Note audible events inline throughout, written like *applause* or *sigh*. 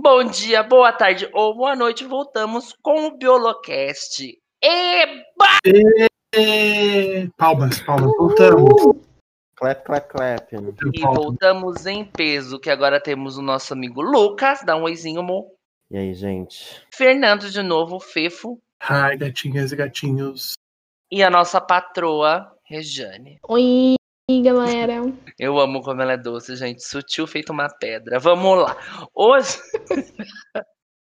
Bom dia, boa tarde ou boa noite. Voltamos com o Biolocast. Eba! E... Palmas, palmas. Voltamos. Clap, clap, clap. E voltamos em peso, que agora temos o nosso amigo Lucas. Dá um oizinho, amor. E aí, gente? Fernando de novo, Fefo. Ai, gatinhas e gatinhos. E a nossa patroa, Rejane. Oi, galera. Eu amo como ela é doce, gente. Sutil feito uma pedra. Vamos lá. Hoje.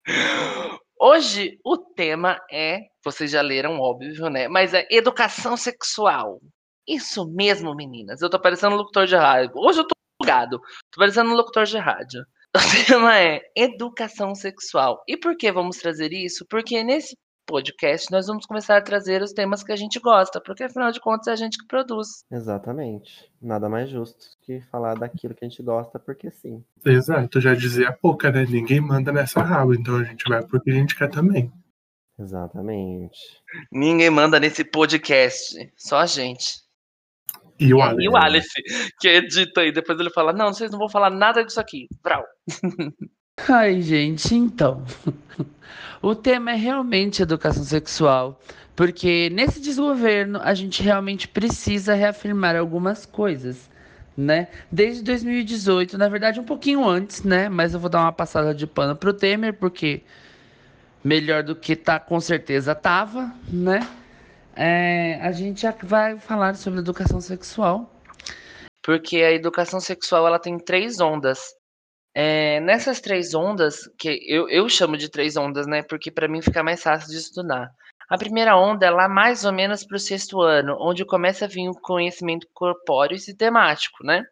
*laughs* Hoje o tema é, vocês já leram, óbvio, né? Mas é educação sexual. Isso mesmo, meninas. Eu tô parecendo locutor de rádio. Hoje eu tô bugado. Tô parecendo locutor de rádio. *laughs* O tema é educação sexual. E por que vamos trazer isso? Porque nesse podcast nós vamos começar a trazer os temas que a gente gosta, porque afinal de contas é a gente que produz. Exatamente. Nada mais justo que falar daquilo que a gente gosta, porque sim. Exato, já dizia a pouca, né? Ninguém manda nessa raba, então a gente vai porque a gente quer também. Exatamente. Ninguém manda nesse podcast, só a gente. E o E Alex. o Aleph, que edita aí, depois ele fala: Não, vocês não vão falar nada disso aqui. Brau. *laughs* Ai, gente, então. *laughs* O tema é realmente educação sexual, porque nesse desgoverno a gente realmente precisa reafirmar algumas coisas, né? Desde 2018, na verdade um pouquinho antes, né? Mas eu vou dar uma passada de pano pro Temer, porque melhor do que tá, com certeza tava, né? É, a gente já vai falar sobre educação sexual. Porque a educação sexual ela tem três ondas. É, nessas três ondas, que eu, eu chamo de três ondas, né? Porque para mim fica mais fácil de estudar. A primeira onda é lá mais ou menos para o sexto ano, onde começa a vir o conhecimento corpóreo e sistemático, né?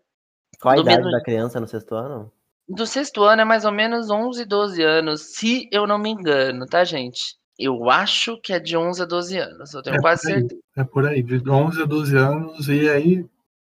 Qual a Do idade mesmo- da criança no sexto ano? Do sexto ano é mais ou menos 11, 12 anos, se eu não me engano, tá, gente? Eu acho que é de 11 a 12 anos, eu tenho É quase aí. certeza. É por aí, de 11 a 12 anos, e aí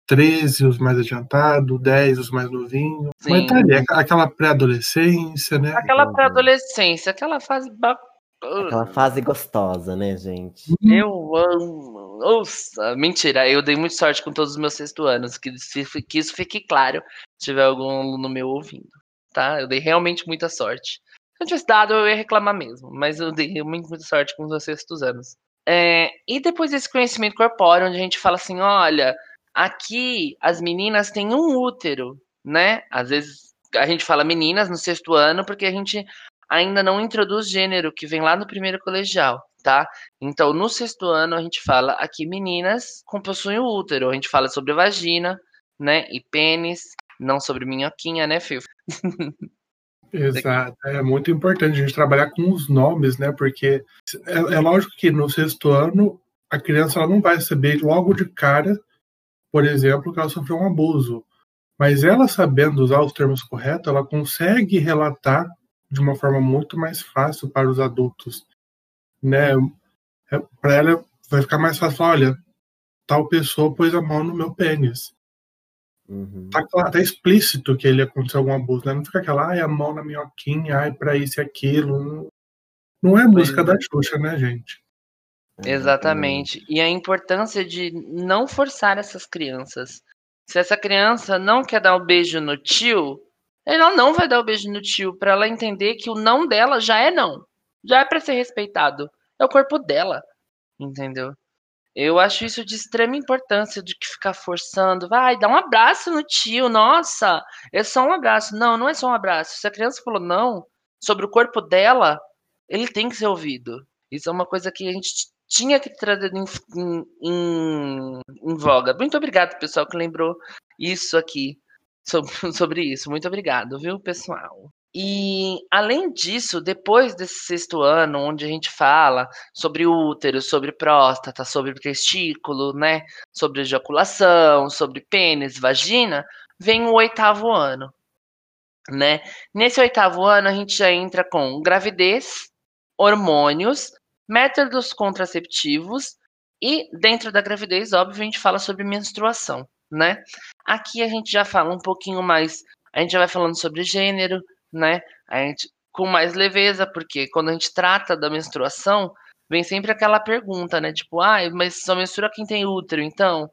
13 os mais adiantados, 10 os mais novinhos. Sim. Mas tá ali, aqu- aquela pré-adolescência, né? Aquela Uhum. pré-adolescência, aquela fase bacana. Aquela fase gostosa, né, gente? Eu amo. Nossa, mentira, eu dei muita sorte com todos os meus sexto anos, que, se- que isso fique claro, se tiver algum aluno meu ouvindo, tá? Eu dei realmente muita sorte. Se eu tivesse dado, eu ia reclamar mesmo, mas eu dei realmente muita sorte com os meus sextos anos. É, e depois desse conhecimento corpóreo, onde a gente fala assim, olha, aqui as meninas têm um útero, né? Às vezes a gente fala meninas no sexto ano, porque a gente ainda não introduz gênero, que vem lá no primeiro colegial, tá? Então, no sexto ano, a gente fala aqui meninas com possuem o útero. A gente fala sobre vagina, né? E pênis, não sobre minhoquinha, né, Fio? *laughs* Exato. É muito importante a gente trabalhar com os nomes, né? Porque é, é lógico que no sexto ano a criança ela não vai saber logo de cara, por exemplo, que ela sofreu um abuso. Mas ela sabendo usar os termos corretos, ela consegue relatar de uma forma muito mais fácil para os adultos, né? para ela vai ficar mais fácil olha, tal pessoa pôs a mão no meu pênis. Uhum. Tá, claro, tá explícito que ele aconteceu algum abuso, né? Não fica aquela, ai, a mão na minhoquinha, ai, pra isso e aquilo. Não, não é música da Xuxa, né, gente? Exatamente. E a importância de não forçar essas crianças. Se essa criança não quer dar o beijo no tio, ela não vai dar o beijo no tio para ela entender que o não dela já é não. Já é para ser respeitado. É o corpo dela. Entendeu? Eu acho isso de extrema importância de que ficar forçando. Vai, dá um abraço no tio. Nossa, é só um abraço. Não, não é só um abraço. Se a criança falou não sobre o corpo dela, ele tem que ser ouvido. Isso é uma coisa que a gente tinha que trazer em, em, em, voga. Muito obrigado, pessoal, que lembrou isso aqui sobre, *laughs* sobre isso. Muito obrigado, viu, pessoal? E além disso, depois desse sexto ano, onde a gente fala sobre útero, sobre próstata, sobre testículo, né, sobre ejaculação, sobre pênis, vagina, vem o oitavo ano, né? Nesse oitavo ano a gente já entra com gravidez, hormônios, métodos contraceptivos e dentro da gravidez, óbvio, a gente fala sobre menstruação, né? Aqui a gente já fala um pouquinho mais, a gente já vai falando sobre gênero, né? A gente com mais leveza, porque quando a gente trata da menstruação, vem sempre aquela pergunta, né? Tipo, ah, mas só menstrua quem tem útero, então?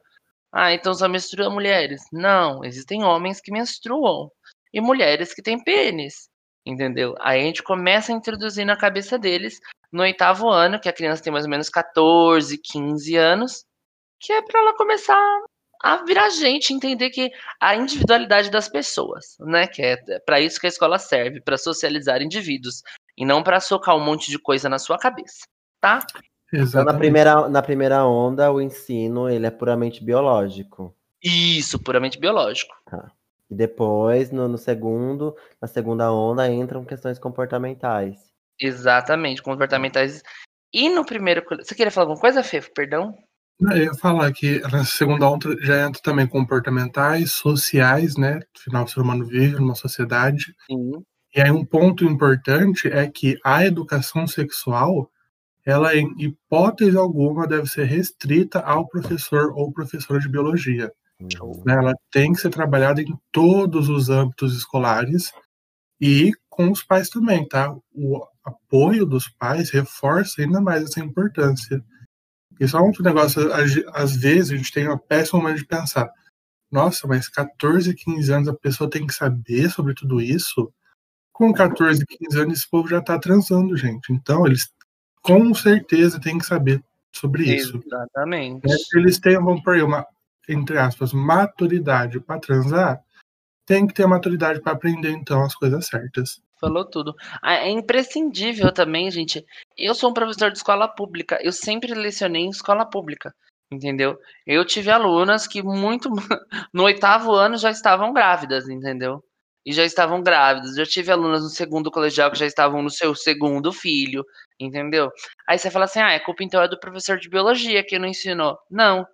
Ah, então só menstrua mulheres? Não, existem homens que menstruam e mulheres que têm pênis. Entendeu? Aí a gente começa a introduzir na cabeça deles no oitavo ano, que a criança tem mais ou menos 14, 15 anos, que é para ela começar a virar gente, entender que a individualidade das pessoas, né? Que é para isso que a escola serve, para socializar indivíduos e não para socar um monte de coisa na sua cabeça, tá? Então, na primeira, na primeira onda, o ensino ele é puramente biológico. Isso, puramente biológico. Tá. E depois, no, no segundo, na segunda onda, entram questões comportamentais. Exatamente, comportamentais. E no primeiro. Você queria falar alguma coisa, Fê? Perdão? Eu ia falar que na segunda onda já entra também comportamentais, sociais, né? Afinal, o ser humano vive numa sociedade. Sim. E aí um ponto importante é que a educação sexual, ela em hipótese alguma deve ser restrita ao professor ou professora de biologia. Uhum. né? Ela tem que ser trabalhada em todos os âmbitos escolares e com os pais também, tá? O apoio dos pais reforça ainda mais essa importância. Isso é um outro negócio, às- vezes a gente tem uma péssima maneira de pensar. Nossa, mas 14, 15 anos a pessoa tem que saber sobre tudo isso? Com 14, 15 anos esse povo já tá transando, gente. Então eles com certeza têm que saber sobre isso. Exatamente. Se eles têm, vamos por aí, uma, entre aspas, maturidade para transar, tem que ter maturidade para aprender, então, as coisas certas. Falou tudo. Ah, É imprescindível também, gente. Eu sou um professor de escola pública. Eu sempre lecionei em escola pública. Entendeu? Eu tive alunas que muito *laughs* no oitavo ano já estavam grávidas, entendeu? E já estavam grávidas. Já tive alunas no segundo colegial que já estavam no seu segundo filho, entendeu? Aí você fala assim: ah, a culpa então é do professor de biologia que não ensinou. Não.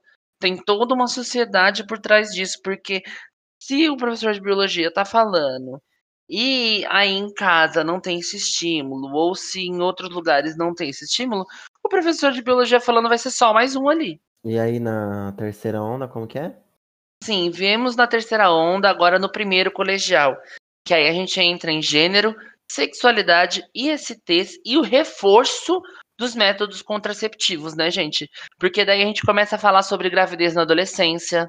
Tem toda uma sociedade por trás disso, porque se o professor de biologia tá falando e aí em casa não tem esse estímulo, ou se em outros lugares não tem esse estímulo, o professor de biologia falando vai ser só mais um ali. E aí na terceira onda, como que é? Sim, viemos na terceira onda, agora no primeiro colegial. Que aí a gente entra em gênero, sexualidade, ISTs e o reforço dos métodos contraceptivos, né, gente? Porque daí a gente começa a falar sobre gravidez na adolescência.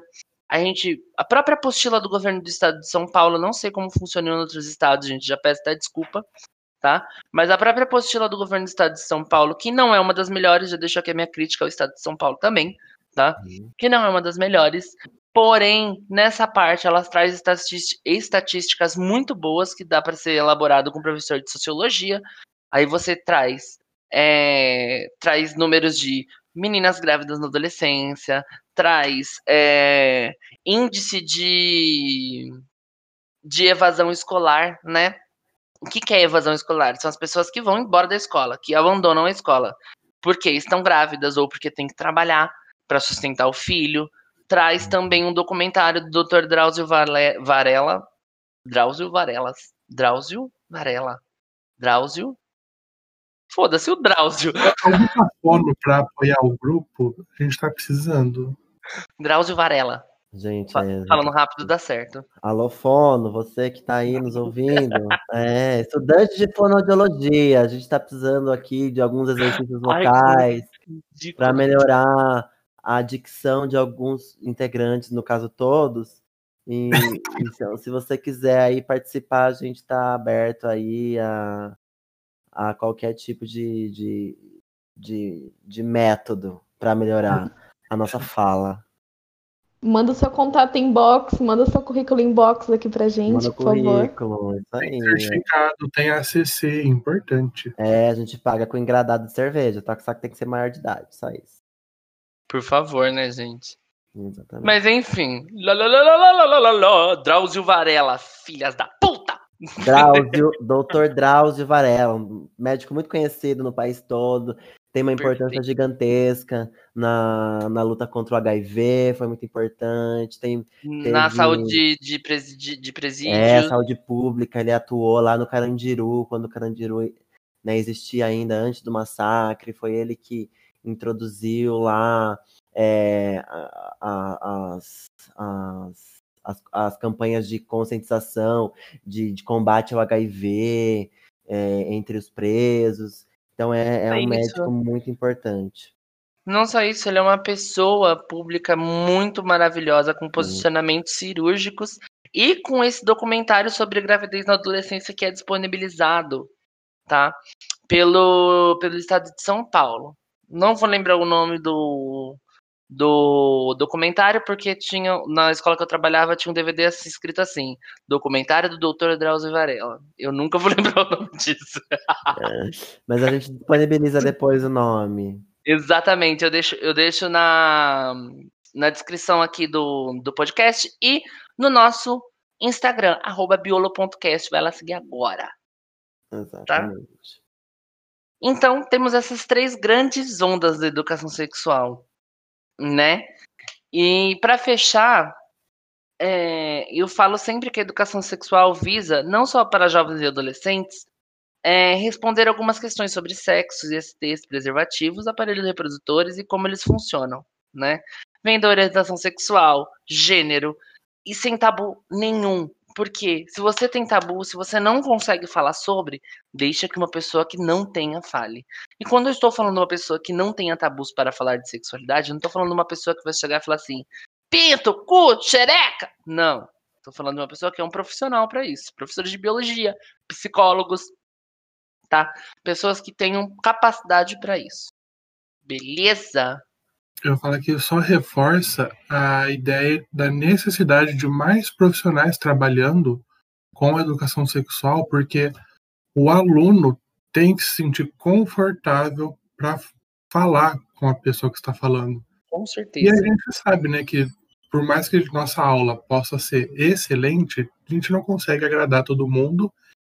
A gente. A própria apostila do governo do estado de São Paulo, não sei como funciona em outros estados, gente, já peço até desculpa, tá? Mas a própria apostila do governo do estado de São Paulo, que não é uma das melhores, já deixo aqui a minha crítica ao estado de São Paulo também, tá? que não é uma das melhores. Porém, nessa parte, ela traz estatísticas muito boas que dá para ser elaborado com o professor de sociologia. Aí você traz, é, traz números de meninas grávidas na adolescência, traz é, índice de, de evasão escolar, né? O que, que é evasão escolar? São as pessoas que vão embora da escola, que abandonam a escola, porque estão grávidas ou porque têm que trabalhar para sustentar o filho. Traz também um documentário do Dr. Drauzio Varela. Drauzio Varelas. Drauzio Varela. Drauzio. Foda-se o Drauzio. Alguma forma para apoiar o grupo, a gente tá precisando. Drauzio Varela. Gente, Fa- é, Falando rápido dá certo. alô Fono, você que tá aí nos ouvindo, é, estudante de fonoaudiologia, a gente tá precisando aqui de alguns exercícios Ai, vocais para melhorar a dicção de alguns integrantes, no caso todos. E, *laughs* então, se você quiser aí participar, a gente está aberto aí a, a qualquer tipo de, de, de, de método para melhorar a nossa fala. Manda o seu contato inbox, manda o seu currículo inbox aqui pra gente, Manda por favor. currículo, isso Tem aí. certificado, tem ACC, importante. É, a gente paga com engradado de cerveja, tá? Só que tem que ser maior de idade, só isso. Por favor, né, gente? Exatamente. Mas enfim. Lá, lá, lá, lá, lá, lá, lá, lá. Drauzio Varela, filhas da puta! Drauzio, Dr. Drauzio Varela, um médico muito conhecido no país todo, tem uma importância Perfeito. gigantesca na, na luta contra o HIV, foi muito importante. Tem Na Teve- saúde de, presidi- de presídio. é, saúde pública, ele atuou lá no Carandiru, quando o Carandiru né, existia ainda antes do massacre, foi ele que introduziu lá é, as, as, as, as campanhas de conscientização, de, de combate ao HIV é, entre os presos. Então é, é um isso. médico muito importante. Não só isso, ele é uma pessoa pública muito maravilhosa, com posicionamentos cirúrgicos e com esse documentário sobre gravidez na adolescência que é disponibilizado, tá? Pelo, pelo estado de São Paulo. Não vou lembrar o nome do, do documentário, porque tinha na escola que eu trabalhava tinha um DVD escrito assim: Documentário do Dr. Drauzio Varela. Eu nunca vou *laughs* lembrar o nome disso. É, mas a gente disponibiliza depois o nome. Exatamente, eu deixo, eu deixo na, na descrição aqui do, do podcast e no nosso Instagram, arroba biolo.cast. Vai lá seguir agora. Exatamente. Tá? Então, temos essas três grandes ondas da educação sexual né? E para fechar, é, eu falo sempre que a educação sexual visa, não só para jovens e adolescentes, é, responder algumas questões sobre sexos, ISTs, preservativos, aparelhos reprodutores e como eles funcionam, né? Vem da orientação sexual, gênero, e sem tabu nenhum. Porque se você tem tabu, se você não consegue falar sobre, deixa que uma pessoa que não tenha fale. E quando eu estou falando de uma pessoa que não tenha tabus para falar de sexualidade, eu não estou falando de uma pessoa que vai chegar e falar assim: pinto, cu, xereca. Não. Estou falando de uma pessoa que é um profissional para isso. Professores de biologia, psicólogos, tá? Pessoas que tenham capacidade para isso. Beleza? Eu falo que só reforça a ideia da necessidade de mais profissionais trabalhando com a educação sexual, porque o aluno tem que se sentir confortável para falar com a pessoa que está falando. Com certeza. E a gente sabe, né, que por mais que nossa aula possa ser excelente, a gente não consegue agradar todo mundo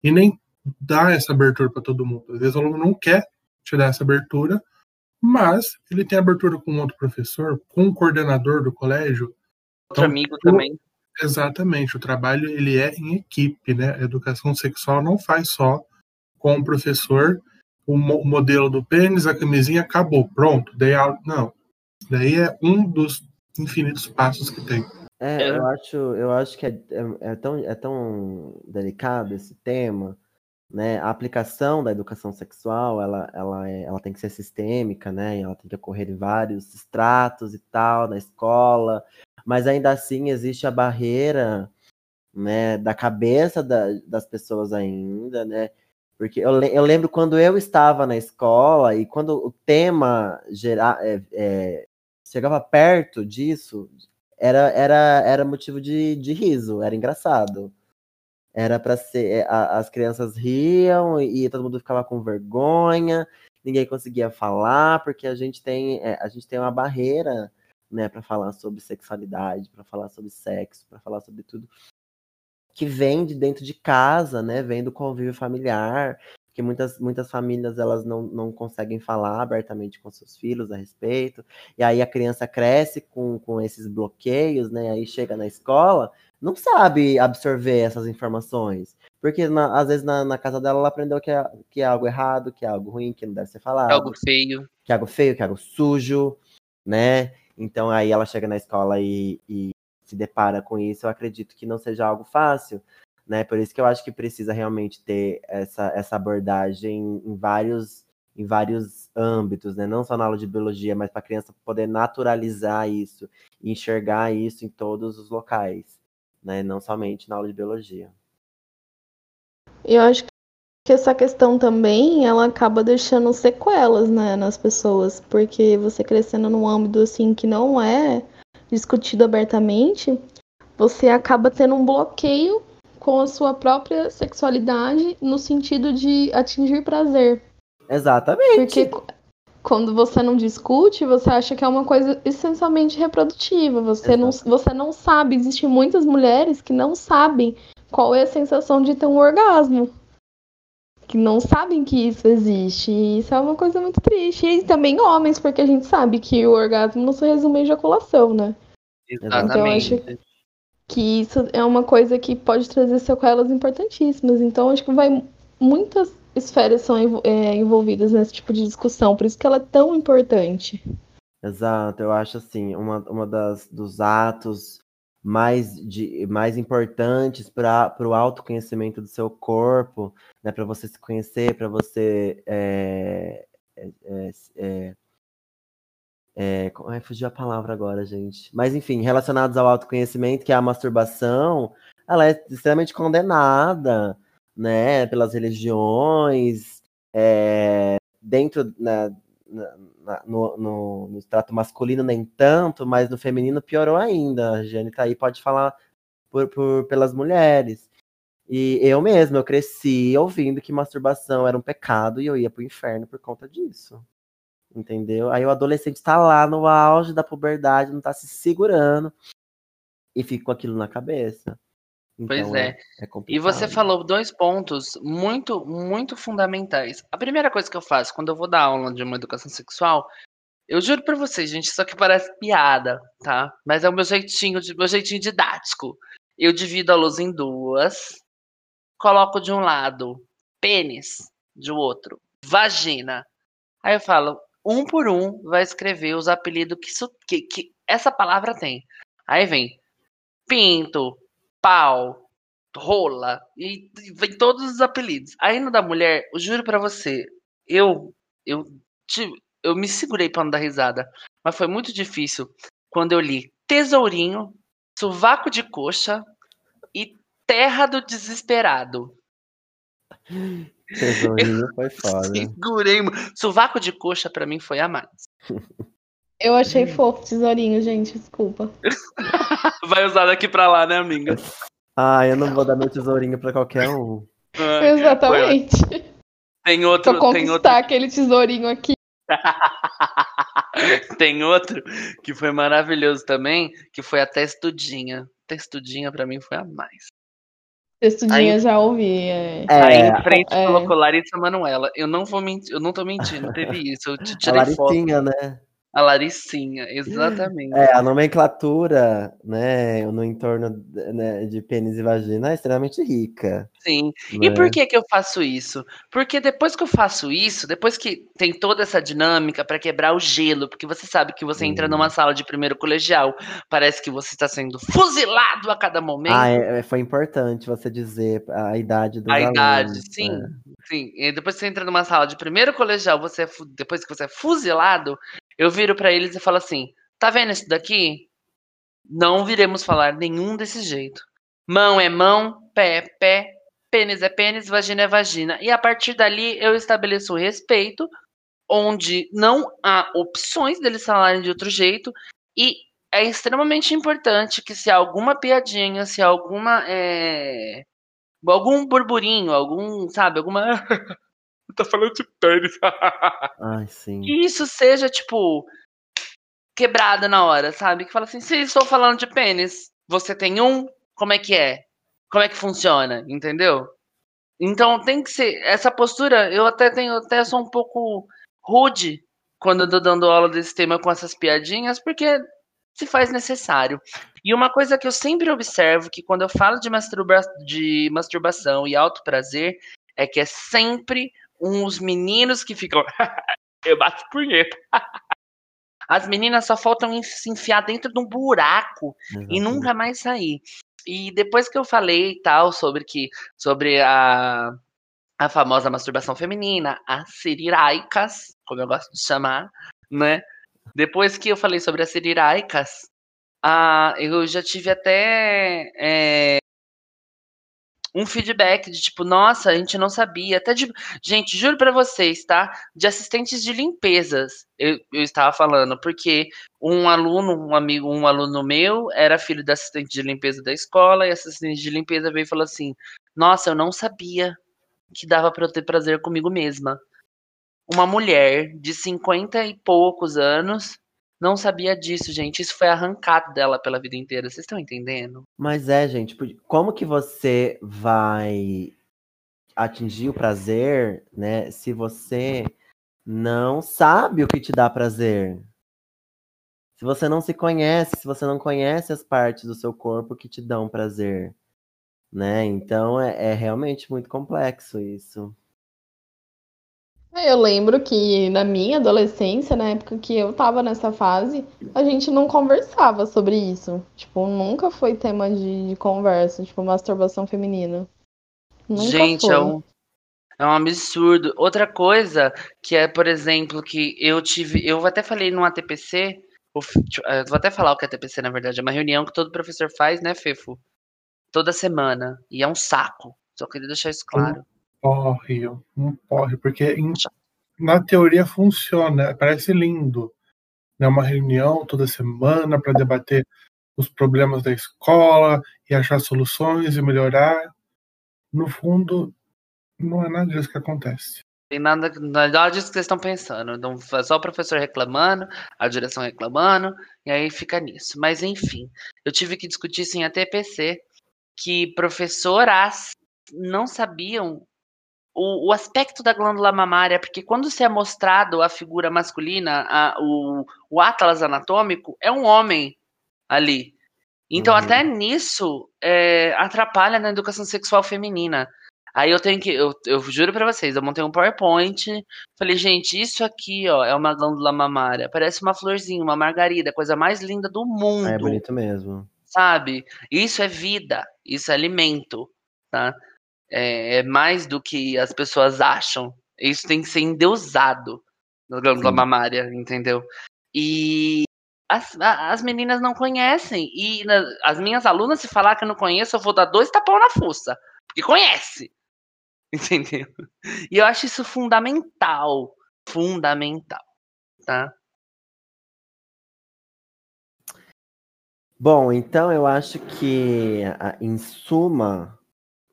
e nem dar essa abertura para todo mundo. Às vezes o aluno não quer te dar essa abertura, mas ele tem abertura com outro professor, com o coordenador do colégio. Outro então, amigo também. Exatamente, o trabalho ele é em equipe, né? A educação sexual não faz só com o professor, o modelo do pênis, a camisinha, acabou, pronto, dei aula. Não, daí é um dos infinitos passos que tem. É, é. eu acho, eu acho que é, é, é, tão, é tão delicado esse tema, né, a aplicação da educação sexual, ela, ela, é, ela tem que ser sistêmica, né, ela tem que ocorrer em vários estratos e tal, na escola, mas ainda assim existe a barreira, né, da cabeça da, das pessoas ainda, né, porque eu, eu lembro quando eu estava na escola e quando o tema geral, é, é, chegava perto disso, era, era, era motivo de, de riso, era engraçado. Era para ser. Eh, a, as crianças riam e, todo mundo ficava com vergonha, ninguém conseguia falar, porque a gente tem, é, a gente tem uma barreira né, para falar sobre sexualidade, para falar sobre sexo, para falar sobre tudo que vem de dentro de casa, né? Vem do convívio familiar, que muitas, muitas famílias elas não, não conseguem falar abertamente com seus filhos a respeito, e aí a criança cresce com, com esses bloqueios, né? Aí chega na escola, não sabe absorver essas informações. Porque na, às vezes na, na, casa dela ela aprendeu que é, que é algo errado, que é algo ruim, que não deve ser falado. Que é algo feio. Que é algo feio, que é algo sujo, né? Então aí ela chega na escola e, e se depara com isso. Eu acredito que não seja algo fácil, né? Por isso que eu acho que precisa realmente ter essa, essa abordagem em vários, em vários âmbitos, né? Não só na aula de biologia, mas para a criança poder naturalizar isso e enxergar isso em todos os locais né? Não somente na aula de biologia. Eu acho que essa questão também, ela acaba deixando sequelas, né, nas pessoas, porque você crescendo num âmbito assim que não é discutido abertamente, você acaba tendo um bloqueio com a sua própria sexualidade no sentido de atingir prazer. Exatamente. Porque quando você não discute, você acha que é uma coisa essencialmente reprodutiva. Você não, você não sabe. Existem muitas mulheres que não sabem qual é a sensação de ter um orgasmo. Que não sabem que isso existe. E isso é uma coisa muito triste. E também homens, porque a gente sabe que o orgasmo não se resume em ejaculação, né? Exatamente. Então, eu acho que isso é uma coisa que pode trazer sequelas importantíssimas. Então, acho que vai muitas esferas são é, envolvidas nesse tipo de discussão, por isso que ela é tão importante. Exato, eu acho assim, uma, uma das, dos atos mais, de, mais importantes para o autoconhecimento do seu corpo, né, para você se conhecer, para você é, é, é, é, é, é fugiu a palavra agora, gente. Mas enfim, relacionados ao autoconhecimento, que é a masturbação, ela é extremamente condenada, né, pelas religiões, é, dentro na, na, no, no, no trato masculino nem tanto, mas no feminino piorou ainda. A Jane tá aí, pode falar por, por, pelas mulheres. E eu mesmo, eu cresci ouvindo que masturbação era um pecado e eu ia pro inferno por conta disso. Entendeu? Aí o adolescente tá lá no auge da puberdade, não tá se segurando e fica com aquilo na cabeça. Então, pois é. é, é e você falou dois pontos muito, muito fundamentais. A primeira coisa que eu faço quando eu vou dar aula de uma educação sexual, eu juro pra vocês, gente, isso aqui parece piada, tá? Mas é o meu jeitinho, meu jeitinho didático. Eu divido a luz em duas, coloco de um lado pênis, de outro vagina. Aí eu falo, um por um, vai escrever os apelidos que, isso, que, que essa palavra tem. Aí vem pinto, pau, rola, e vem todos os apelidos. Aí no da mulher, eu juro para você, eu eu eu me segurei para não dar risada, mas foi muito difícil quando eu li tesourinho, sovaco de coxa e terra do desesperado. Tesourinho foi foda. *laughs* Segurei. Sovaco de coxa para mim foi a mais. *laughs* Eu achei fofo tesourinho, gente, desculpa. *laughs* Vai usar daqui pra lá, né, amiga? Ah, eu não vou dar meu tesourinho pra qualquer um. Ah, *laughs* Exatamente. Tem outro. Pra conquistar tem outro... aquele tesourinho aqui. *laughs* tem outro que foi maravilhoso também, que foi a Testudinha. Testudinha pra mim foi a mais. Testudinha aí, já ouvi. É. Aí em frente é. colocou Larissa Manuela. Eu não vou mentir, eu não tô mentindo, teve isso. Eu te tirei a Laricinha, foto. né? A Laricinha, exatamente. É, a nomenclatura, né, no entorno né, de pênis e vagina é extremamente rica. Sim. Né? E por que que eu faço isso? Porque depois que eu faço isso, depois que tem toda essa dinâmica para quebrar o gelo, porque você sabe que você entra numa sala de primeiro colegial, parece que você está sendo fuzilado a cada momento. Ah, é, é foi importante você dizer a idade do A alunos, idade, sim. É. Sim, e depois que você entra numa sala de primeiro colegial, você é, depois que você é fuzilado, eu viro para eles e falo assim: tá vendo isso daqui? Não viremos falar nenhum desse jeito. Mão é mão, pé é pé, pênis é pênis, vagina é vagina. E a partir dali eu estabeleço o respeito, onde não há opções deles falarem de outro jeito. E é extremamente importante que se alguma piadinha, se alguma. É... Algum burburinho, algum, sabe, alguma *laughs* tá falando de pênis. *laughs* Ai, sim. Que isso seja, tipo, quebrada na hora, sabe? Que fala assim, se estou falando de pênis, você tem um, como é que é? Como é que funciona? Entendeu? Então tem que ser. Essa postura, eu até tenho, até sou um pouco rude quando eu tô dando aula desse tema com essas piadinhas, porque se faz necessário. E uma coisa que eu sempre observo, que quando eu falo de, masturba de masturbação e alto prazer, é que é sempre uns meninos que ficam. *laughs* eu bato punheta. *laughs* As meninas só faltam se enfiar dentro de um buraco e nunca mais sair. E depois que eu falei tal sobre que sobre a, a famosa masturbação feminina, as siriraicas, como eu gosto de chamar, né? Depois que eu falei sobre as siriraicas, ah, eu já tive até é, um feedback de tipo, nossa, a gente não sabia. Até de. Gente, juro para vocês, tá? De assistentes de limpezas, eu, eu estava falando, porque um aluno, um amigo, um aluno meu era filho da assistente de limpeza da escola, e a assistente de limpeza veio e falou assim: Nossa, eu não sabia que dava para eu ter prazer comigo mesma. Uma mulher de 50 e poucos anos não sabia disso, gente. Isso foi arrancado dela pela vida inteira. Vocês estão entendendo? Mas é, gente, como que você vai atingir o prazer, né, se você não sabe o que te dá prazer? Se você não se conhece, se você não conhece as partes do seu corpo que te dão prazer, né? Então é, é realmente muito complexo isso. É, eu lembro que na minha adolescência, na época que eu tava nessa fase, a gente não conversava sobre isso. Tipo, nunca foi tema de, de conversa, tipo, masturbação feminina. Nunca gente, foi. é um, é um absurdo. Outra coisa que é, por exemplo, que eu tive. Eu até falei no ATPC. Eu vou até falar o que é ATPC, na verdade. É uma reunião que todo professor faz, né, Fefo? toda semana. E é um saco. Só queria deixar isso claro. Porre, um porre, porque em, na teoria funciona, parece lindo. É uma reunião toda semana para debater os problemas da escola e achar soluções e melhorar. No fundo, não é nada disso que acontece. Tem nada, nada disso que vocês estão pensando. Não é só o professor reclamando, a direção reclamando, e aí fica nisso. Mas enfim, eu tive que discutir isso em ATPC, que professoras não sabiam o, o, aspecto da glândula mamária, porque quando se é mostrado a figura masculina, a, o, o atlas anatômico, é um homem ali. Então, uhum. até nisso, é, atrapalha na educação sexual feminina. Aí eu tenho que, eu, eu juro para vocês, eu montei um PowerPoint, falei, gente, isso aqui, ó, é uma glândula mamária, parece uma florzinha, uma margarida, coisa mais linda do mundo. É bonito mesmo. Sabe? Isso é vida, isso é alimento, tá? É, é mais do que as pessoas acham. Isso tem que ser endeusado na glândula Sim. mamária, entendeu? E as, as meninas não conhecem. E na, as minhas alunas, se falar que eu não conheço, eu vou dar dois tapão na fuça. Porque conhece. *laughs* Entendeu? E eu acho isso fundamental. Fundamental. Tá? Bom, então eu acho que, em suma,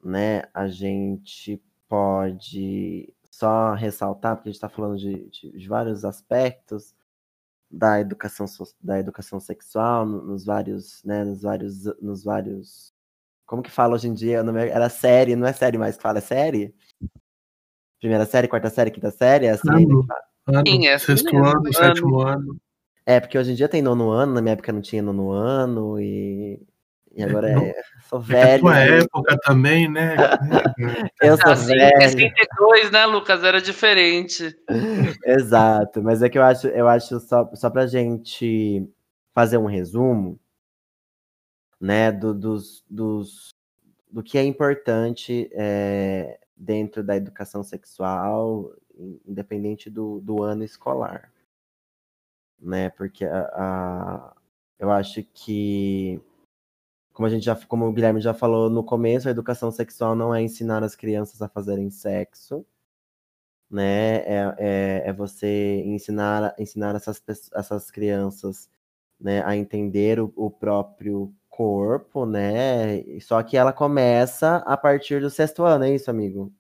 né, a gente pode só ressaltar, porque a gente está falando de, de, de, vários aspectos da educação, da educação sexual, nos vários, né, nos vários, nos vários, como que fala hoje em dia? Era série, não é série mais que fala, é série? Primeira série, quarta série, quinta série, é assim? Ano, ano, Sim, é sexto assim ano, sétimo ano. É, porque hoje em dia tem nono ano, na minha época não tinha nono ano, e e agora é, sou é velho. É tua né? época também, né? *laughs* eu sou assim, velho. Em 62, né, Lucas? Era diferente. Exato, mas é que eu acho, eu acho só, só pra gente fazer um resumo, né, do, dos, dos, do que é importante é, dentro da educação sexual, independente do, do ano escolar. Né, porque a, a eu acho que como a gente já, como o Guilherme já falou no começo, a educação sexual não é ensinar as crianças a fazerem sexo, né? É, é, é você ensinar, ensinar essas, essas crianças né, a entender o, o próprio corpo, né? Só que ela começa a partir do sexto ano, é isso, amigo?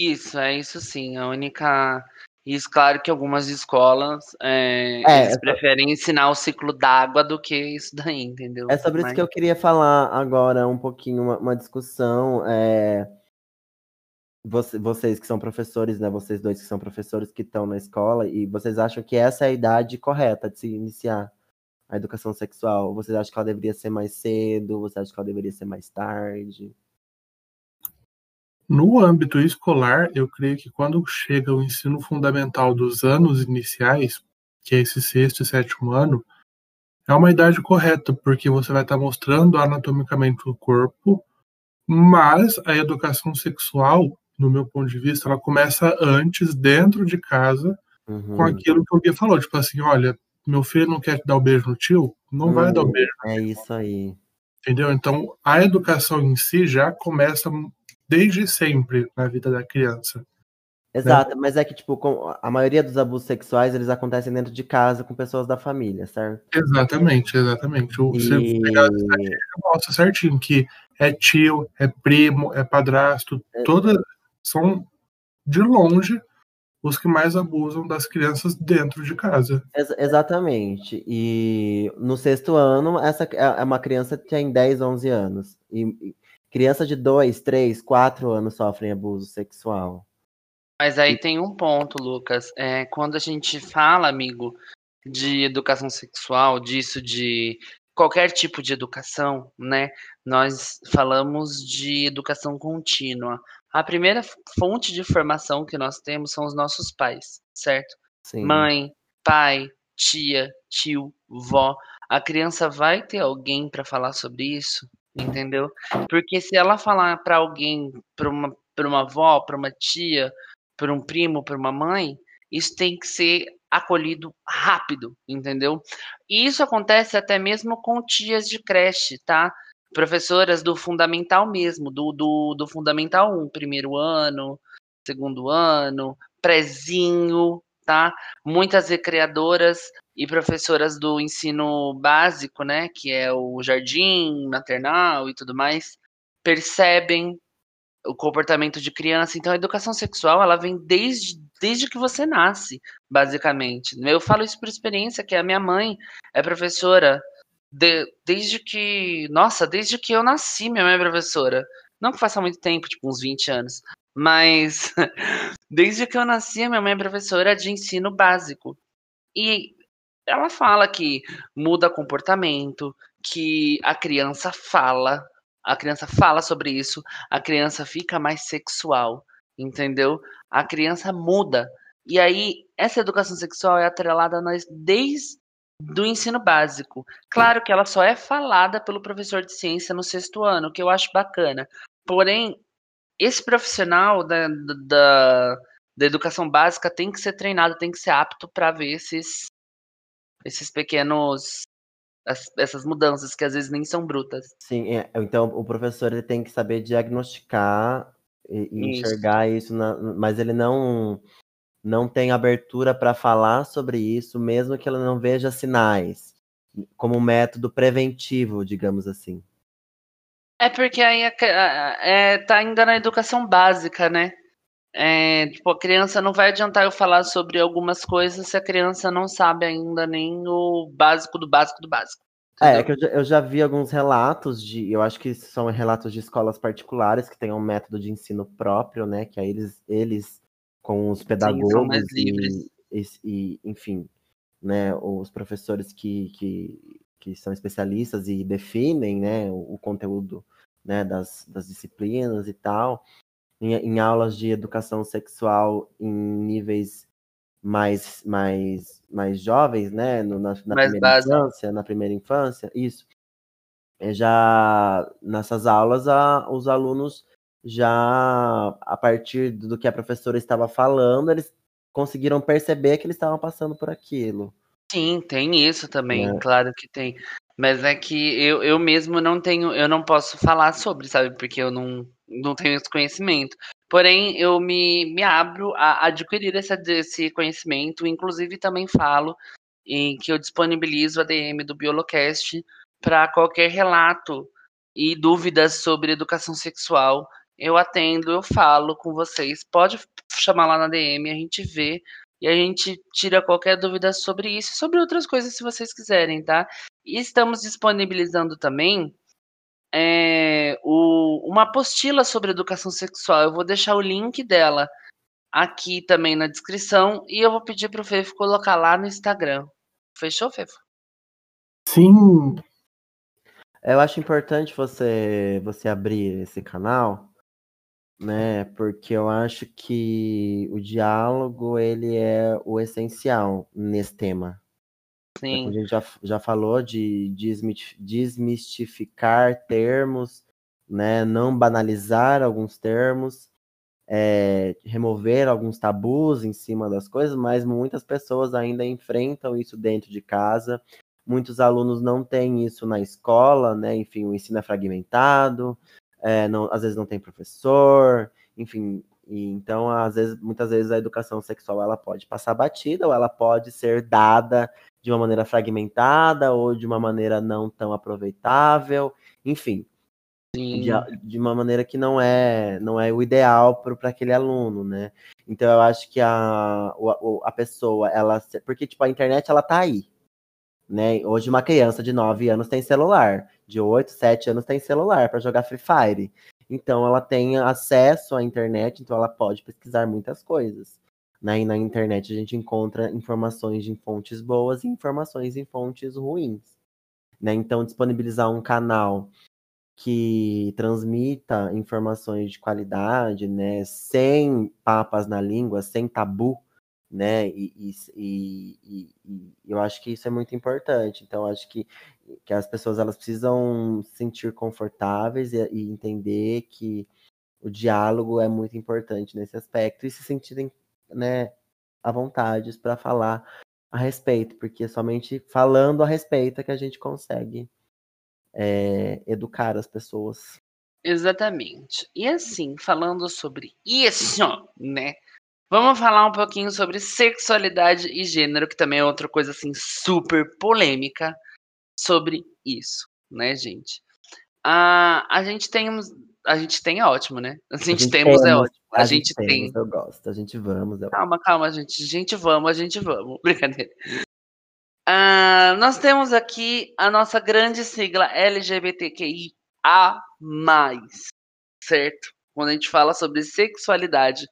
Isso, é isso sim. A única isso, claro que algumas escolas é, é, eles preferem ensinar o ciclo d'água do que isso daí, entendeu? É sobre Mas... isso que eu queria falar agora um pouquinho, uma, uma discussão. É... Você, vocês que são professores, né? Vocês dois que são professores que estão na escola, e vocês acham que essa é a idade correta de se iniciar a educação sexual? Vocês acham que ela deveria ser mais cedo? Vocês acham que ela deveria ser mais tarde? No âmbito escolar, eu creio que quando chega o ensino fundamental dos anos iniciais, que é esse sexto e sétimo ano, é uma idade correta, porque você vai estar mostrando anatomicamente o corpo, mas a educação sexual, no meu ponto de vista, ela começa antes, dentro de casa, uhum. com aquilo que o Gui falou, tipo assim, olha, meu filho não quer te dar o um beijo no tio, não uhum. vai dar o um beijo. É isso aí. Entendeu? Então, a educação em si já começa desde sempre na vida da criança. Exato, né? mas é que, tipo, a maioria dos abusos sexuais, eles acontecem dentro de casa com pessoas da família, certo? Exatamente, exatamente. O, e... Você pegar mostra certinho que é tio, é primo, é padrasto, é... todas são, de longe, os que mais abusam das crianças dentro de casa. Ex exatamente. E no sexto ano, essa é, é uma criança que tem 10, 11 anos. E, Criança de 2, 3, 4 anos sofrem abuso sexual. Mas aí tem um ponto, Lucas. É, quando a gente fala, amigo, de educação sexual, disso de qualquer tipo de educação, né? Nós falamos de educação contínua. A primeira fonte de formação que nós temos são os nossos pais, certo? Sim. Mãe, pai, tia, tio, vó. A criança vai ter alguém para falar sobre isso? Entendeu? Porque se ela falar para alguém, para uma, pra uma avó, para uma tia, para um primo, para uma mãe, isso tem que ser acolhido rápido, entendeu? E isso acontece até mesmo com tias de creche, tá? professoras do fundamental mesmo, do, do, do fundamental 1, primeiro ano, segundo ano, prezinho, tá? Muitas recreadoras e professoras do ensino básico, né, que é o jardim, maternal e tudo mais, percebem o comportamento de criança. Então, a educação sexual, ela vem desde, desde que você nasce, basicamente. Eu falo isso por experiência, que a minha mãe é professora de, desde que, nossa, desde que eu nasci, minha mãe é professora. Não que faça muito tempo, tipo uns 20 anos, mas *laughs* desde que eu nasci, minha mãe é professora de ensino básico. E ela fala que muda comportamento, que a criança fala, a criança fala sobre isso, a criança fica mais sexual, entendeu? A criança muda. E aí, essa educação sexual é atrelada nós desde do ensino básico. Claro que ela só é falada pelo professor de ciência no sexto ano, que eu acho bacana. Porém, esse profissional da, da, da educação básica tem que ser treinado, tem que ser apto para ver esses, esses pequenos essas mudanças que às vezes nem são brutas. Sim, é, então o professor ele tem que saber diagnosticar e, e enxergar isso, na, mas ele não não tem abertura para falar sobre isso, mesmo que ele não veja sinais, como método preventivo, digamos assim. É porque aí é, é, tá ainda na educação básica, né? É, tipo, a criança não vai adiantar eu falar sobre algumas coisas se a criança não sabe ainda nem o básico do básico do básico. É, é que eu já, eu já, vi alguns relatos de, eu acho que são relatos de escolas particulares que têm um método de ensino próprio, né? Que aí eles, eles com os pedagogos Sim, e, e, enfim, né, os professores que, que, que são especialistas e definem, né, o, o conteúdo, né, das, das disciplinas e tal em, em aulas de educação sexual em níveis mais, mais, mais jovens, né? No, na, na primeira base. infância, na primeira infância, isso. É já nessas aulas, a, os alunos já, a partir do que a professora estava falando, eles conseguiram perceber que eles estavam passando por aquilo. Sim, tem isso também, é. claro que tem. Mas é que eu, eu mesmo não tenho, eu não posso falar sobre, sabe? Porque eu não, não tenho esse conhecimento. Porém, eu me, me abro a adquirir essa, esse conhecimento, inclusive também falo em que eu disponibilizo a DM do Biolocast para qualquer relato e dúvidas sobre educação sexual. Eu atendo, eu falo com vocês. Pode chamar lá na DM, a gente vê e a gente tira qualquer dúvida sobre isso e sobre outras coisas se vocês quiserem, tá? E estamos disponibilizando também é, o, uma apostila sobre educação sexual. Eu vou deixar o link dela aqui também na descrição e eu vou pedir para o Fefo colocar lá no Instagram. Fechou, Fefo? Sim. Eu acho importante você você abrir esse canal, né? Porque eu acho que o diálogo ele é o essencial nesse tema, Sim. A gente já, já falou de desmistificar termos, né? não banalizar alguns termos, é, remover alguns tabus em cima das coisas, mas muitas pessoas ainda enfrentam isso dentro de casa. Muitos alunos não têm isso na escola, né? Enfim, o ensino é fragmentado, é, não, às vezes não tem professor, enfim, e então, às vezes, muitas vezes a educação sexual ela pode passar batida ou ela pode ser dada de uma maneira fragmentada ou de uma maneira não tão aproveitável, enfim, de, de, uma maneira que não é não é o ideal para aquele aluno, né? Então eu acho que a, a, a pessoa, ela. Porque, tipo, a internet ela tá aí. Né? Hoje uma criança de 9 anos tem celular, de 8, 7 anos tem celular para jogar Free Fire. Então ela tem acesso à internet, então ela pode pesquisar muitas coisas. Né? E na internet a gente encontra informações em fontes boas e informações em fontes ruins. Né? Então, disponibilizar um canal que transmita informações de qualidade, né, sem papas na língua, sem tabu, né, e, e, e, e, eu acho que isso é muito importante. Então, acho que, que as pessoas elas precisam se sentir confortáveis e, e entender que o diálogo é muito importante nesse aspecto e se sentirem né, à vontade para falar a respeito, porque é somente falando a respeito é que a gente consegue é, educar as pessoas. Exatamente. E assim, falando sobre isso, *laughs* né? Vamos falar um pouquinho sobre sexualidade e gênero, que também é outra coisa assim super polêmica sobre isso, né, gente? Ah, a gente tem a gente tem é ótimo, né? A gente, a gente temos, temos, é ótimo. A, a gente, gente tem. eu gosto. A gente vamos. Eu... Calma, calma, gente. A gente vamos, a gente vamos. *laughs* Brincadeira. Ah, nós temos aqui a nossa grande sigla LGBTQIA+, certo? Quando a gente fala sobre sexualidade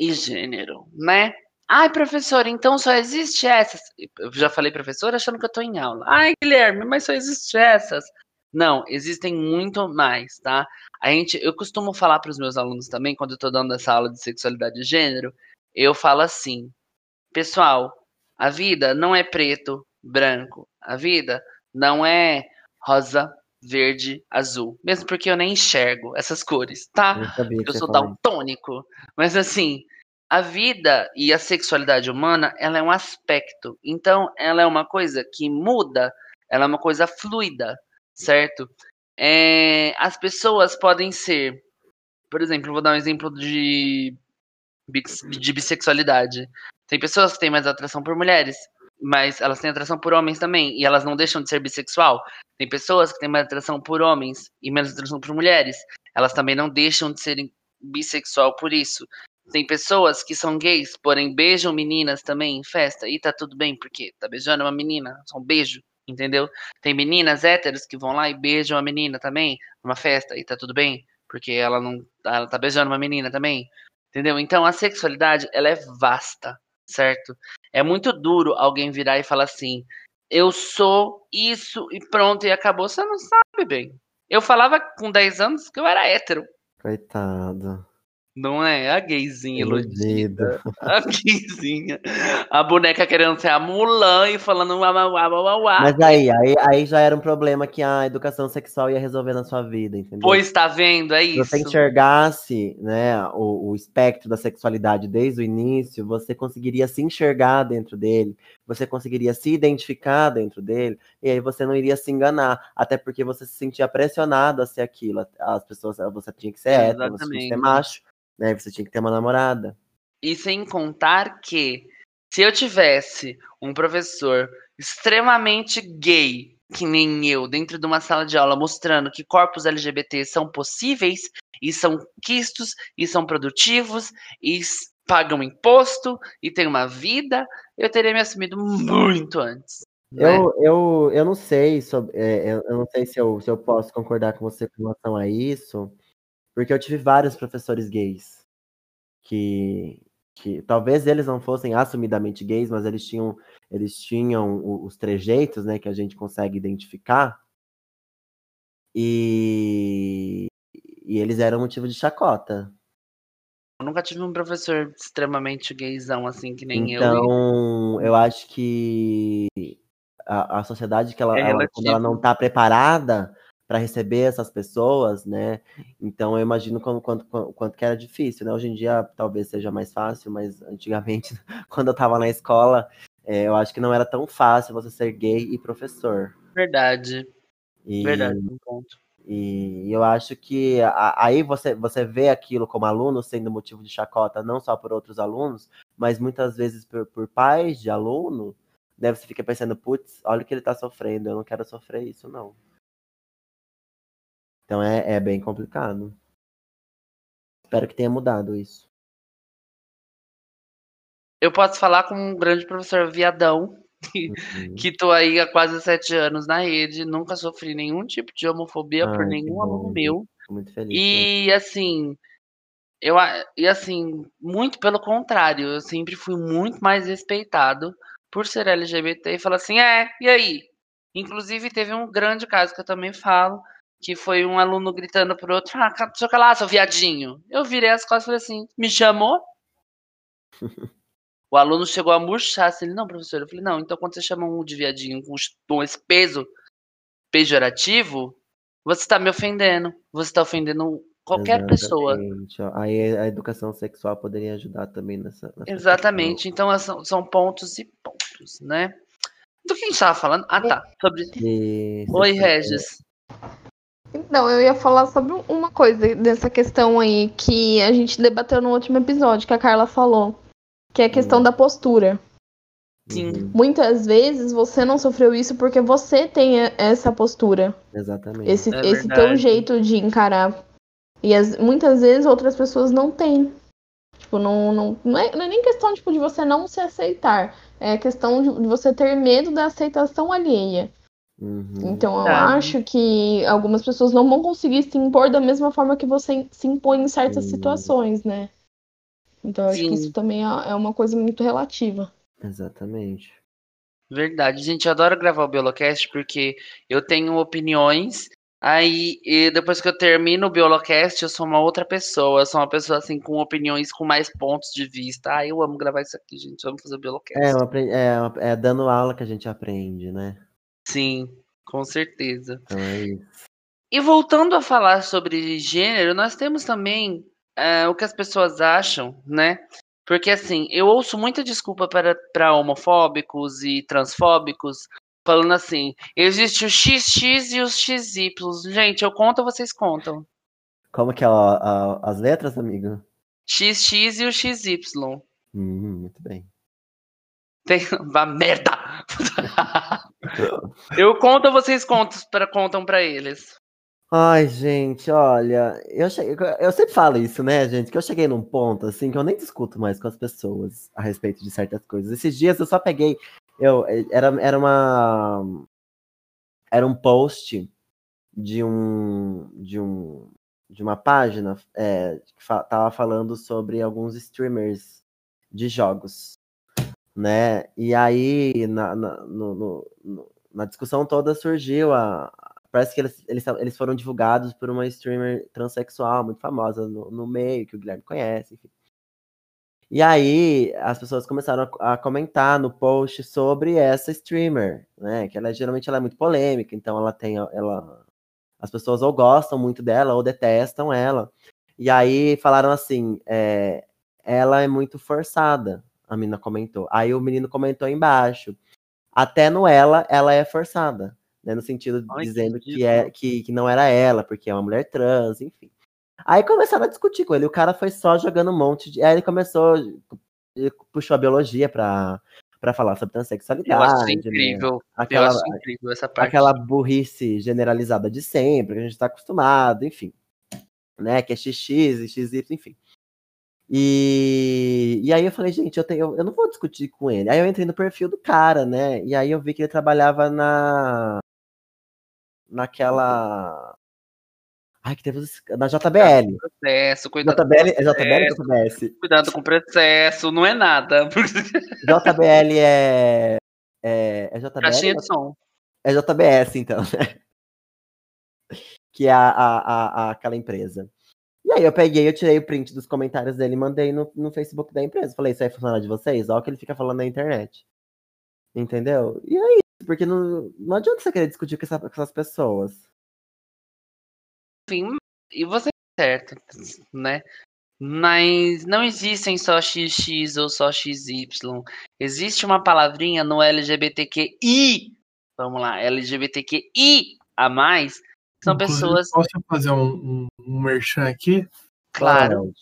e gênero, né? Ai, professor, então só existe essas. Eu já falei professor achando que eu tô em aula. Ai, Guilherme, mas só existe essas. Não, existem muito mais, tá? A gente, eu costumo falar para os meus alunos também, quando eu estou dando essa aula de sexualidade e gênero, eu falo assim: pessoal, a vida não é preto, branco. A vida não é rosa, verde, azul. Mesmo porque eu nem enxergo essas cores, tá? Eu, eu sou daltônico. Mas assim, a vida e a sexualidade humana, ela é um aspecto. Então, ela é uma coisa que muda, ela é uma coisa fluida certo? É, as pessoas podem ser, por exemplo, vou dar um exemplo de, de bissexualidade. Tem pessoas que têm mais atração por mulheres, mas elas têm atração por homens também, e elas não deixam de ser bissexual. Tem pessoas que têm mais atração por homens e menos atração por mulheres, elas também não deixam de serem bissexual por isso. Tem pessoas que são gays, porém beijam meninas também em festa, e tá tudo bem, porque tá beijando uma menina, só um beijo entendeu? Tem meninas héteros que vão lá e beijam a menina também numa festa e tá tudo bem, porque ela não ela tá beijando uma menina também, entendeu? Então a sexualidade ela é vasta, certo? É muito duro alguém virar e falar assim: "Eu sou isso e pronto e acabou". Você não sabe bem. Eu falava com 10 anos que eu era hétero. Coitado. Não é? A gayzinha iludida. A gayzinha. A boneca querendo ser a Mulan e falando uá, uá, uá, uá. Mas aí, aí, aí já era um problema que a educação sexual ia resolver na sua vida, entendeu? Pois tá vendo, é isso. Se você enxergasse né, o, o espectro da sexualidade desde o início, você conseguiria se enxergar dentro dele, você conseguiria se identificar dentro dele, e aí você não iria se enganar, até porque você se sentia pressionado a ser aquilo. As pessoas, você tinha que ser hétero, você tinha que ser macho né? Você tinha que ter uma namorada. E sem contar que se eu tivesse um professor extremamente gay, que nem eu, dentro de uma sala de aula, mostrando que corpos LGBT são possíveis e são quistos e são produtivos e pagam imposto e têm uma vida, eu teria me assumido muito antes. Né? Eu, eu, eu não sei sobre, é, eu não sei se eu, se eu posso concordar com você com relação a isso, porque eu tive vários professores gays que, que talvez eles não fossem assumidamente gays, mas eles tinham, eles tinham os trejeitos, né, que a gente consegue identificar. E, e eles eram motivo de chacota. Eu nunca tive um professor extremamente gaysão assim que nem então, eu. Então, eu acho que a, a sociedade que ela, é ela quando ela não está preparada para receber essas pessoas, né? Então eu imagino quanto, quanto, quanto que era difícil, né? Hoje em dia talvez seja mais fácil, mas antigamente, *laughs* quando eu estava na escola, é, eu acho que não era tão fácil você ser gay e professor. Verdade. E, Verdade, um ponto. E eu acho que a, aí você, você vê aquilo como aluno sendo motivo de chacota, não só por outros alunos, mas muitas vezes por, por pais de aluno, né? Você fica pensando, putz, olha o que ele está sofrendo, eu não quero sofrer isso, não. Então é, é bem complicado. Espero que tenha mudado isso. Eu posso falar com um grande professor viadão, uhum. que tô aí há quase sete anos na rede, nunca sofri nenhum tipo de homofobia Ai, por nenhum aluno meu. muito feliz. E né? assim, eu e assim, muito pelo contrário, eu sempre fui muito mais respeitado por ser LGBT e falar assim, é, e aí? Inclusive teve um grande caso que eu também falo, que foi um aluno gritando pro outro, ah, sei lá, seu viadinho. Eu virei as costas e falei assim, me chamou? *laughs* o aluno chegou a murchar, assim, não, professor. Eu falei, não, então quando você chama um de viadinho com esse peso pejorativo, você está me ofendendo. Você está ofendendo qualquer Exatamente. pessoa. Aí a educação sexual poderia ajudar também nessa. nessa Exatamente. Questão. Então são, são pontos e pontos, né? Do que a gente tava falando? Ah, tá. Sobre. E- Oi, Regis. Então, eu ia falar sobre uma coisa dessa questão aí que a gente debateu no último episódio, que a Carla falou. Que é a questão da postura. Sim. Uhum, Muitas vezes você não sofreu isso porque você tem essa postura. exatamente. Esse, É esse teu jeito de encarar. E as- muitas vezes outras pessoas não têm. Tipo, não, não, não, é, não é nem questão tipo, de você não se aceitar. É questão de, de você ter medo da aceitação alheia. Uhum. Então eu Verdade. acho que algumas pessoas não vão conseguir se impor da mesma forma que você se impõe em certas Sim. situações, né? Então eu acho que isso também é é uma coisa muito relativa. Exatamente. Verdade, gente, eu adoro gravar o Biolocast porque eu tenho opiniões. Aí, e depois que eu termino o Biolocast, eu sou uma outra pessoa. Eu sou uma pessoa assim com opiniões, com mais pontos de vista. Ah, eu amo gravar isso aqui, gente. Vamos fazer o Biolocast. É, é, é dando aula que a gente aprende, né? Sim, com certeza. Então é isso. E voltando a falar sobre gênero, nós temos também é, o que as pessoas acham, né? Porque assim, eu ouço muita desculpa para, para homofóbicos e transfóbicos falando assim: existe o XX e os XY. Gente, eu conto, vocês contam. Como que é a- a- as letras, amigo? XX e o XY. Hum, muito bem. Tem... Vá merda! *laughs* eu conto, vocês contam para contam para eles. Ai, gente, olha, eu, cheguei, eu sempre falo isso, né, gente? Que eu cheguei num ponto, assim, que eu nem discuto mais com as pessoas a respeito de certas coisas. Esses dias eu só peguei. Eu, era, era uma. Era um post de um. De um. De uma página é, que fa tava falando sobre alguns streamers de jogos, né? E aí, na, na, no- no- na discussão toda surgiu a, Parece que eles, eles, eles foram divulgados por uma streamer transexual muito famosa no, no meio, que o Guilherme conhece, enfim. E aí, as pessoas começaram a, a comentar no post sobre essa streamer, né? Que ela geralmente ela é muito polêmica, então ela tem. Ela, as pessoas ou gostam muito dela ou detestam ela. E aí falaram assim: é, ela é muito forçada, a menina comentou. Aí o menino comentou embaixo. Até no ela, ela é forçada né, no sentido de Ai, que dizendo que, ridículo. é, que, que não era ela, porque é uma mulher trans, enfim. Aí começaram a discutir com ele, o cara foi só jogando um monte de. Aí ele começou, ele puxou a biologia pra, pra falar sobre Eu transexualidade. acho isso né? incrível. Eu Aquela, acho incrível essa parte. aquela burrice generalizada de sempre, que a gente tá acostumado, enfim. Né, que é XX e XY, enfim. E, e aí eu falei, gente, eu, tenho, eu não vou discutir com ele. Aí eu entrei no perfil do cara, né? E aí eu vi que ele trabalhava na. Naquela. Ai, que teve. Na JBL. Processo, cuidado, JBL é JBL ou JBS? cuidado com o processo, não é nada. *laughs* JBL é. É, é Caixinha JBL? de som. É JBS, então, né? *laughs* Que é a, a- a- aquela empresa. E aí eu peguei, eu tirei o print dos comentários dele e mandei no, no Facebook da empresa. Falei, isso aí é funcionário de vocês? Olha o que ele fica falando na internet. Entendeu? E é isso, porque não, não adianta você querer discutir com, essa- com essas pessoas. Enfim, e você tá certo, né? Mas não existem só XX ou só XY. Existe uma palavrinha no LGBTQI. Vamos lá, LGBTQI a mais. São Inclusive, pessoas, Posso fazer um, um, um merchan aqui? claro.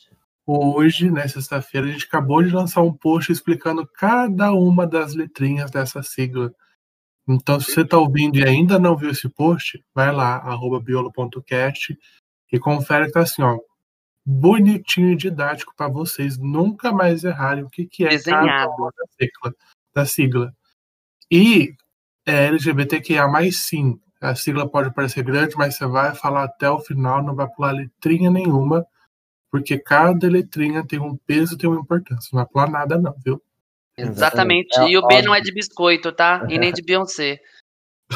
Hoje, né, sexta-feira, a gente acabou de lançar um post explicando cada uma das letrinhas dessa sigla. Então, se você está ouvindo e ainda não viu esse post, vai lá, arroba biolo.cast e confere que tá assim, ó, bonitinho e didático para vocês nunca mais errarem o que, que é cada uma da sigla. Da sigla. E é LGBTQIA+, sim, a sigla pode parecer grande, mas você vai falar até o final, não vai pular letrinha nenhuma, porque cada letrinha tem um peso, tem uma importância. Não vai pular nada não, viu? Exatamente. É e o B óbvio. não é de biscoito, tá? E nem de Beyoncé.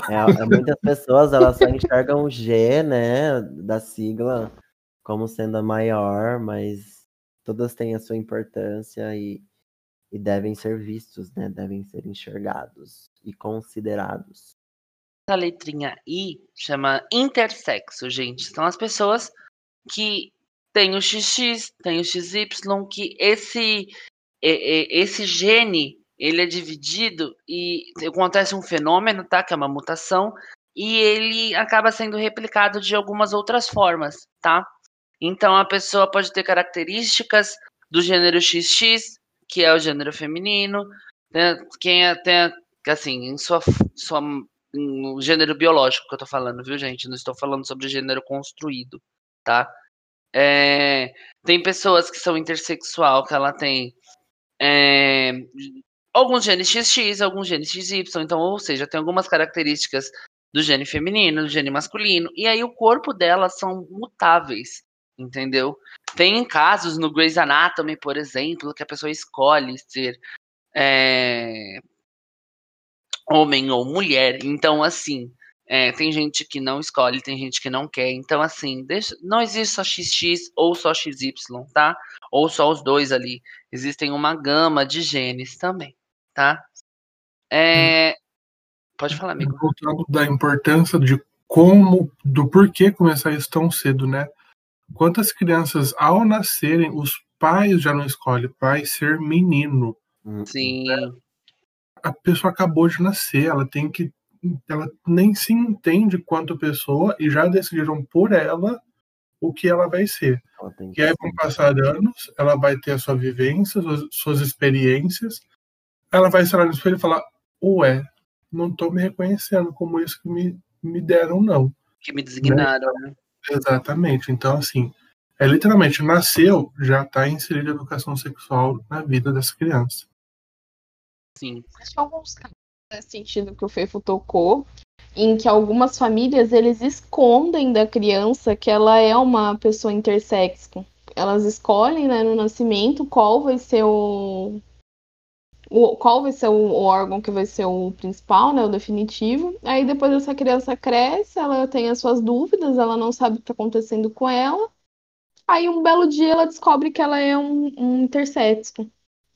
É, é, muitas pessoas elas só enxergam o G, né, da sigla como sendo a maior, mas todas têm a sua importância e, e devem ser vistos, né, devem ser enxergados e considerados. Essa letrinha I chama intersexo, gente. São as pessoas que têm o XX, têm o XY, que esse, esse gene ele é dividido e acontece um fenômeno, tá? Que é uma mutação, e ele acaba sendo replicado de algumas outras formas, tá? Então a pessoa pode ter características do gênero XX, que é o gênero feminino, né? quem é, tem, assim, em sua, sua no gênero biológico que eu tô falando, viu, gente? Não estou falando sobre gênero construído, tá? É, tem pessoas que são intersexual, que ela tem é, alguns genes XX, alguns genes XY, então, ou seja, tem algumas características do gene feminino, do gene masculino, e aí o corpo delas são mutáveis, entendeu? Tem casos no Grey's Anatomy, por exemplo, que a pessoa escolhe ser é, homem ou mulher. Então, assim, é, tem gente que não escolhe, tem gente que não quer. Então, assim, deixa, não existe só XX ou só XY, tá? Ou só os dois ali. Existem uma gama de genes também, tá? É... Pode falar, amigo. Voltando da importância de como, do porquê começar isso tão cedo, né? Quantas crianças, ao nascerem, os pais já não escolhem, pai ser menino. Sim. Né? A pessoa acabou de nascer, ela tem que ela nem se entende quanto pessoa e já decidiram por ela o que ela vai ser. Ela e aí vão passar anos, ela vai ter a sua vivência, suas, suas experiências, ela vai estar no espelho e falar, ué, não estou me reconhecendo como isso que me, me deram, não. Que me designaram, né? Exatamente. Então, assim, é literalmente, nasceu, já está inserida a educação sexual na vida dessa criança. Sim. Que alguns casos nesse sentido que o Feifo tocou, em que algumas famílias eles escondem da criança que ela é uma pessoa intersexo. Elas escolhem né, no nascimento qual vai ser o, o qual vai ser o, o, órgão que vai ser o principal, né, o definitivo. Aí depois essa criança cresce, ela tem as suas dúvidas, ela não sabe o que está acontecendo com ela. Aí um belo dia ela descobre que ela é um, um intersexo.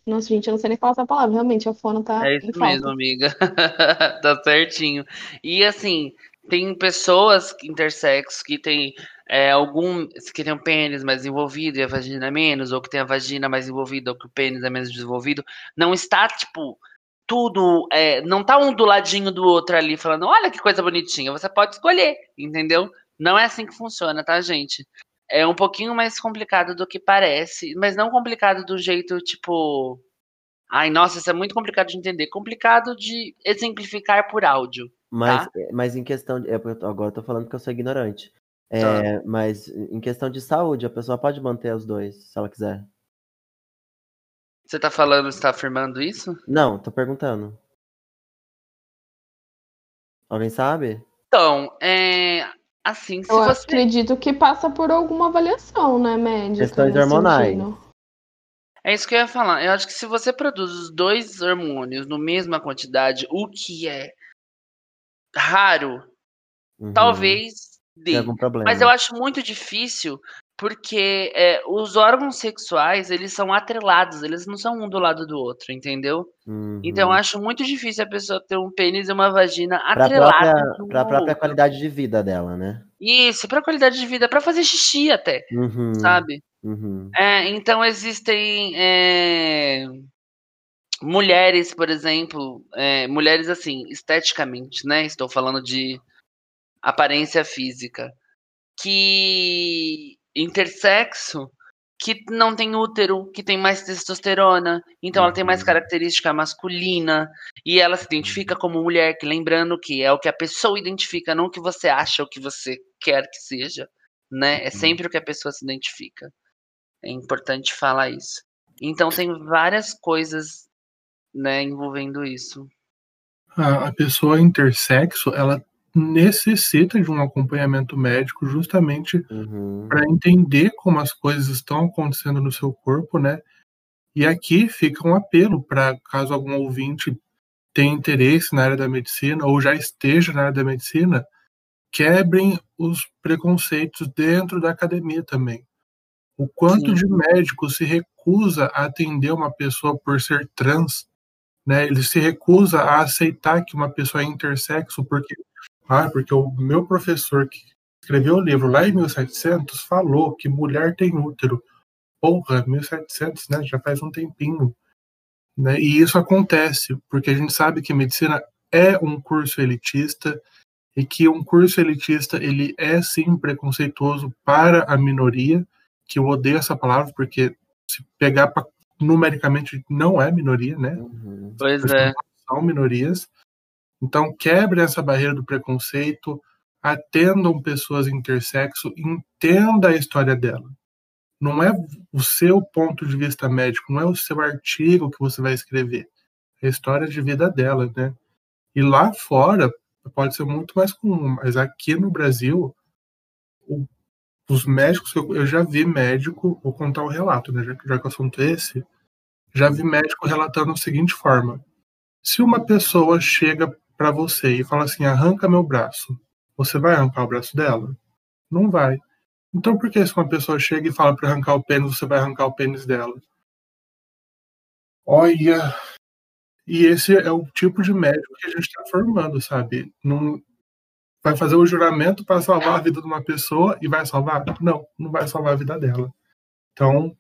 Nossa, gente, eu não sei nem falar essa palavra. Realmente, a fono tá. É isso mesmo, amiga. *laughs* tá certinho. E assim, tem pessoas intersexo que tem é, algum. que tem o pênis mais desenvolvido e a vagina menos, ou que tem a vagina mais envolvida ou que o pênis é menos desenvolvido. Não está, tipo, tudo. É, não tá um do ladinho do outro ali falando, olha que coisa bonitinha. Você pode escolher, entendeu? Não é assim que funciona, tá, gente? É um pouquinho mais complicado do que parece, mas não complicado do jeito tipo. Ai, nossa, isso é muito complicado de entender. Complicado de exemplificar por áudio. Mas, tá? mas em questão de. Agora eu tô falando que eu sou ignorante. É, Mas em questão de saúde, a pessoa pode manter os dois, se ela quiser. Você tá falando, você tá afirmando isso? Não, tô perguntando. Alguém sabe? Então, é, Assim, se eu você... acredito que passa por alguma avaliação, né, médica? Questões hormonais. Sentido. É isso que eu ia falar. Eu acho que se você produz os dois hormônios no mesma quantidade, o que é raro, uhum. talvez dê. Mas eu acho muito difícil porque é, os órgãos sexuais, eles são atrelados, eles não são um do lado do outro, entendeu? Uhum. Então eu acho muito difícil a pessoa ter um pênis e uma vagina atrelados. Para a própria qualidade de vida dela, né? Isso, para qualidade de vida, para fazer xixi até, uhum. sabe? Uhum. É, então existem é, mulheres, por exemplo, é, mulheres assim, esteticamente, né? Estou falando de aparência física, que intersexo que não tem útero, que tem mais testosterona, então ela tem mais uhum. característica masculina e ela se identifica uhum. como mulher, que lembrando que é o que a pessoa identifica, não o que você acha ou que você quer que seja, né? É uhum. sempre o que a pessoa se identifica. É importante falar isso. Então tem várias coisas, né, envolvendo isso. A, a pessoa intersexo, ela necessita de um acompanhamento médico justamente uhum. para entender como as coisas estão acontecendo no seu corpo, né? E aqui fica um apelo para caso algum ouvinte tenha interesse na área da medicina ou já esteja na área da medicina, quebrem os preconceitos dentro da academia também. O quanto Sim. de médico se recusa a atender uma pessoa por ser trans, né? Ele se recusa a aceitar que uma pessoa é intersexo porque ah, porque o meu professor que escreveu o livro lá em 1700 falou que mulher tem útero. Porra, 1700, né? Já faz um tempinho. Né? E isso acontece porque a gente sabe que medicina é um curso elitista e que um curso elitista ele é sim preconceituoso para a minoria, que eu odeio essa palavra porque se pegar pra, numericamente não é minoria, né? Uhum. Pois é. São minorias. Então quebre essa barreira do preconceito, atendam pessoas intersexo, entenda a história dela. Não é o seu ponto de vista médico, não é o seu artigo que você vai escrever. É a história de vida dela, né? E lá fora pode ser muito mais comum, mas aqui no Brasil, o, os médicos, eu, eu, já vi médico, vou contar o um relato, né, já, já que o assunto é esse, já vi médico relatando da seguinte forma: se uma pessoa chega para você e fala assim, arranca meu braço, você vai arrancar o braço dela? Não vai. Então por que se uma pessoa chega e fala para arrancar o pênis, você vai arrancar o pênis dela? Olha, e esse é o tipo de médico que a gente está formando, sabe? Não vai fazer o juramento para salvar a vida de uma pessoa e vai salvar? Não, não vai salvar a vida dela. Então,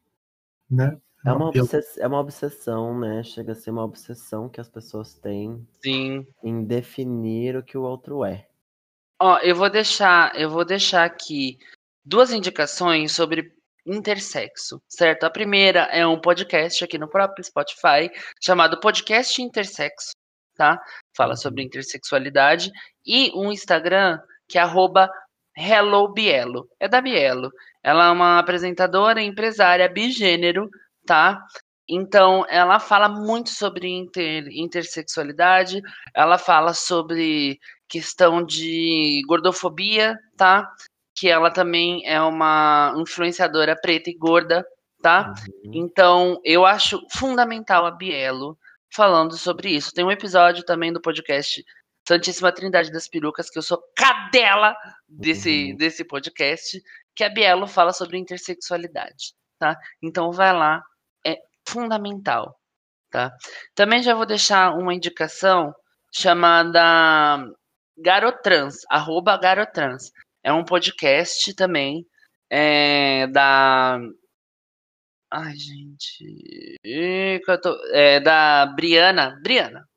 né? É uma, obsess... é uma obsessão, né? Chega a ser uma obsessão que as pessoas têm Sim. em definir o que o outro é. Ó, eu vou deixar, eu vou deixar aqui duas indicações sobre intersexo, certo? A primeira é um podcast aqui no próprio Spotify chamado Podcast Intersexo, tá? Fala uhum. sobre intersexualidade e um Instagram que é @hellobielo. É da Bielo. Ela é uma apresentadora empresária bigênero, tá? Então, ela fala muito sobre inter, intersexualidade, ela fala sobre questão de gordofobia, tá? que ela também é uma influenciadora preta e gorda, tá? Uhum. Então, eu acho fundamental a Bielo falando sobre isso. Tem um episódio também do podcast Santíssima Trindade das Perucas, que eu sou cadela desse, uhum. desse podcast, que a Bielo fala sobre intersexualidade, tá? Então, vai lá, fundamental, tá? Também já vou deixar uma indicação chamada Garotrans, arroba Garotrans. É um podcast também é, da. Ai, gente. É da Briana. Briana.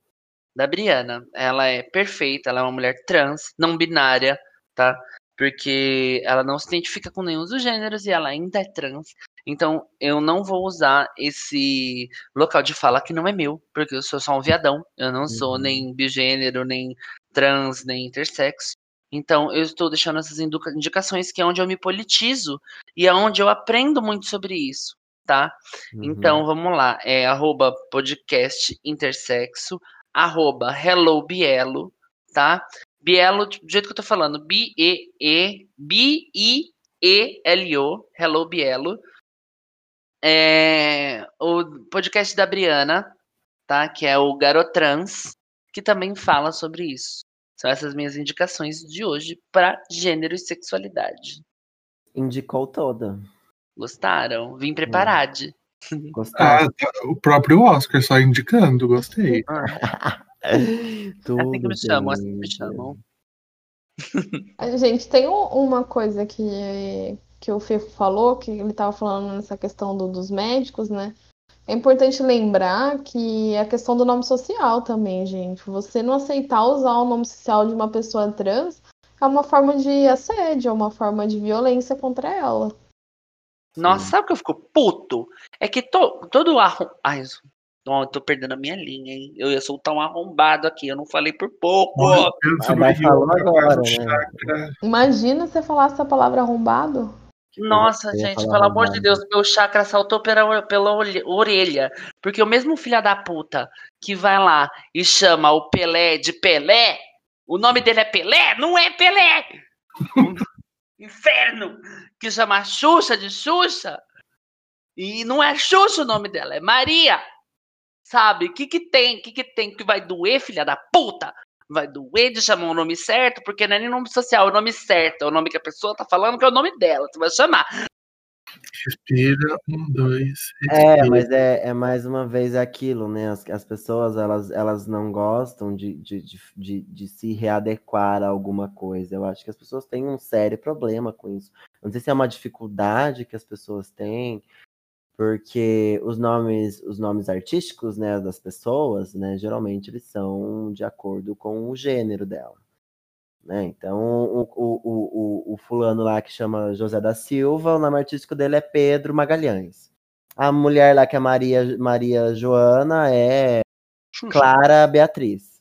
Da Briana. Ela é perfeita, ela é uma mulher trans, não binária, tá? Porque ela não se identifica com nenhum dos gêneros e ela ainda é trans. Então, eu não vou usar esse local de fala que não é meu, porque eu sou só um viadão. Eu não sou uhum. nem bigênero, nem trans, nem intersexo. Então, eu estou deixando essas indicações que é onde eu me politizo e é onde eu aprendo muito sobre isso, tá? Uhum. Então, vamos lá. É arroba podcast intersexo, arroba hello Bielo, tá? Bielo, do jeito que eu tô falando, B-E-E, B-I-E-L-O, hello Bielo. É, o podcast da Briana, tá? Que é o Garotrans, que também fala sobre isso. São essas minhas indicações de hoje para gênero e sexualidade. Indicou toda. Gostaram? Vim preparado. Ah, tá, o próprio Oscar só indicando, gostei. Ah. *laughs* Tudo assim que me chamam, assim que me chamam. Gente, tem uma coisa que, que o Fefo falou, que ele estava falando nessa questão do, dos médicos, né? É importante lembrar que a questão do nome social também, gente. Você não aceitar usar o nome social de uma pessoa trans é uma forma de assédio, é uma forma de violência contra ela. Nossa, sabe o que eu fico puto? É que to, todo arrom... Ai, eu tô perdendo a minha linha, hein? Eu ia soltar um arrombado aqui, eu não falei por pouco. Mas falou agora, né? Imagina você falasse a palavra arrombado. Nossa, gente, pelo amor de Deus, meu chakra saltou pela, pela orelha. Porque o mesmo filho da puta que vai lá e chama o Pelé de Pelé, o nome dele é Pelé? Não é Pelé! *laughs* Inferno! Que chama a Xuxa de Xuxa. E não é Xuxa o nome dela, é Maria. Sabe? O que que tem? O que que tem que vai doer, filha da puta? Vai doer de chamar o nome certo, porque não é nem nome social, é o nome certo, é o nome que a pessoa tá falando, que é o nome dela, você vai chamar. Respira, um, dois. Respira. É, mas é, é mais uma vez aquilo, né? As, as pessoas elas, elas não gostam de, de, de, de, se readequar a alguma coisa. Eu acho que as pessoas têm um sério problema com isso. Não sei se é uma dificuldade que as pessoas têm, porque os nomes, os nomes artísticos, né, das pessoas, né, geralmente eles são de acordo com o gênero dela. Né? Então, o, o, o, o, fulano lá que chama José da Silva, o nome artístico dele é Pedro Magalhães. A mulher lá que é Maria, Maria Joana é Clara Beatriz.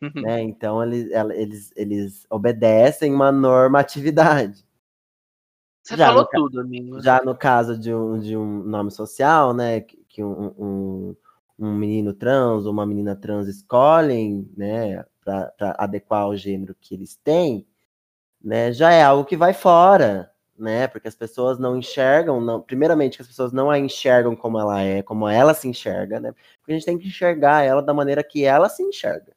Uhum. Né? Então, eles, eles, eles obedecem uma normatividade. Você já falou tudo, amigo. Já no caso de um, de um nome social, né, que um, um, um menino trans ou uma menina trans escolhem, né, para adequar ao gênero que eles têm, né, já é algo que vai fora, né, porque as pessoas não enxergam, não, primeiramente que as pessoas não a enxergam como ela é, como ela se enxerga, né, porque a gente tem que enxergar ela da maneira que ela se enxerga,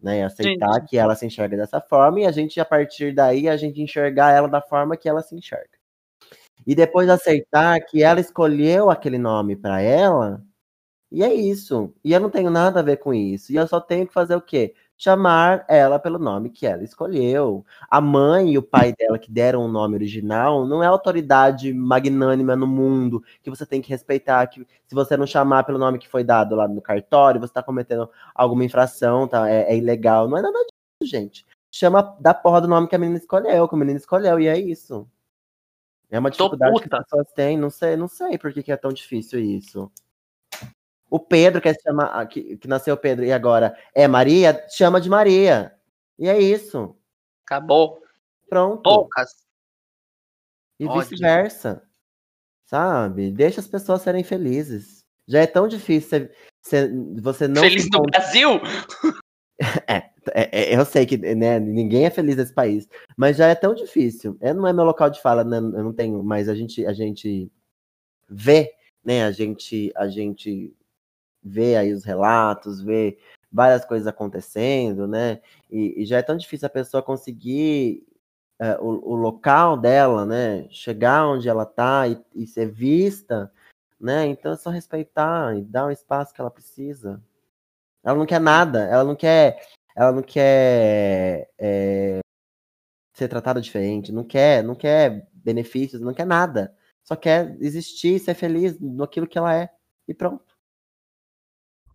né, aceitar que ela se enxerga dessa forma e a gente a partir daí a gente enxergar ela da forma que ela se enxerga. E depois aceitar que ela escolheu aquele nome para ela, e é isso. E eu não tenho nada a ver com isso. E eu só tenho que fazer o quê? Chamar ela pelo nome que ela escolheu. A mãe e o pai dela que deram o nome original não é autoridade magnânima no mundo que você tem que respeitar. Que se você não chamar pelo nome que foi dado lá no cartório, você está cometendo alguma infração, tá? É, é, ilegal. Não é nada disso, gente. Chama da porra do nome que a menina escolheu, que a menina escolheu, e é isso. É uma dificuldade que as pessoas têm, não sei, não sei por que, que é tão difícil isso. O Pedro, que, chama, ah, que, que nasceu Pedro e agora é Maria, chama de Maria. E é isso. Acabou. Pronto. Poucas. E vice-versa. Sabe? Deixa as pessoas serem felizes. Já é tão difícil você, você não. Feliz no Brasil? *laughs* É, é, é, eu sei que né, ninguém é feliz nesse país, mas já é tão difícil. É, não é meu local de fala, né, eu não tenho, mas a gente, a gente vê, né? A gente, a gente vê aí os relatos, vê várias coisas acontecendo, né? E, e já é tão difícil a pessoa conseguir é, o, o, local dela, né? Chegar onde ela tá e, e, ser vista, né? Então é só respeitar e dar o espaço que ela precisa. Ela não quer nada, ela não quer, ela não quer é, ser tratada diferente, não quer, não quer benefícios, não quer nada. Só quer existir, ser feliz naquilo que ela é e pronto.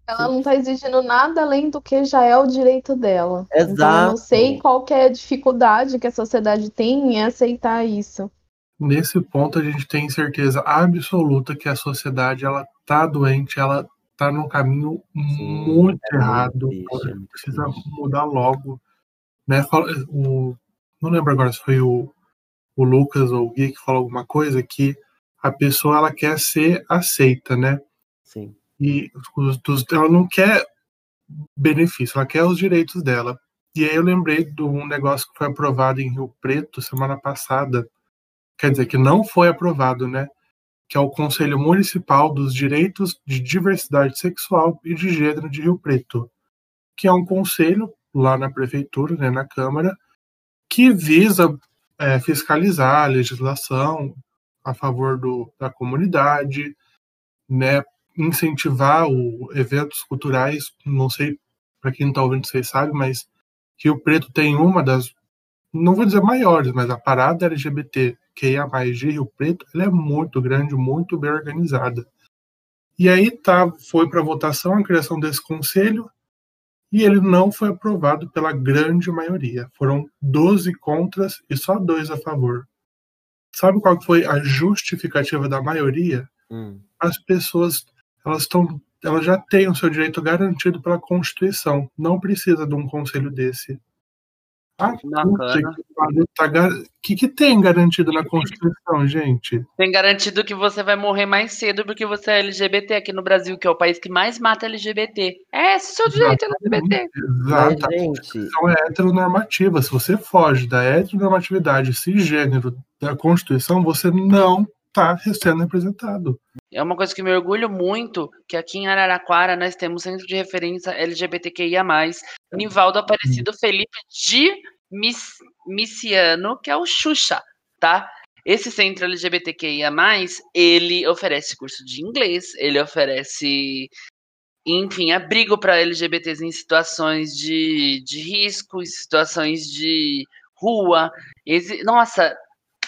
Ela não está exigindo nada além do que já é o direito dela. Exato. Então, eu não sei qual é a dificuldade que a sociedade tem em aceitar isso. Nesse ponto, a gente tem certeza absoluta que a sociedade ela tá doente, ela tá num caminho Sim, muito é errado. É precisa mudar logo. Né? O, não lembro agora se foi o, o Lucas ou o Gui que falou alguma coisa que a pessoa ela quer ser aceita, né? Sim e os, dos, ela não quer benefício, ela quer os direitos dela. E aí eu lembrei de um negócio que foi aprovado em Rio Preto semana passada, quer dizer, que não foi aprovado, né? Que é o Conselho Municipal dos Direitos de Diversidade Sexual e de Gênero de Rio Preto, que é um conselho lá na prefeitura, né, na Câmara, que visa é, fiscalizar a legislação a favor do, da comunidade, né, incentivar o, eventos culturais, não sei para quem não está ouvindo vocês sabem, mas Rio Preto tem uma das, não vou dizer maiores, mas a parada LGBT que é a mais de Rio Preto, ela é muito grande, muito bem organizada. E aí tá, foi para votação a criação desse conselho e ele não foi aprovado pela grande maioria. Foram 12 contras e só dois a favor. Sabe qual foi a justificativa da maioria? Hum. As pessoas elas estão elas já têm o seu direito garantido pela Constituição. Não precisa de um conselho desse. Ah, Bacana. que, tá, que, que tem garantido na Constituição, gente? Tem garantido que você vai morrer mais cedo porque você é LGBT aqui no Brasil, que é o país que mais mata LGBT. É esse é o seu direito LGBT. Exato. A Constituição é heteronormativa. Se você foge da heteronormatividade cisgênero da Constituição, você não está sendo representado. É uma coisa que me orgulho muito, que aqui em Araraquara nós temos centro de referência LGBTQIA+, Nivaldo Aparecido Felipe de Miss, Missiano, que é o Xuxa, tá? Esse centro LGBTQIA+, ele oferece curso de inglês, ele oferece, enfim, abrigo para LGBTs em situações de, de risco, em situações de rua. Esse, nossa,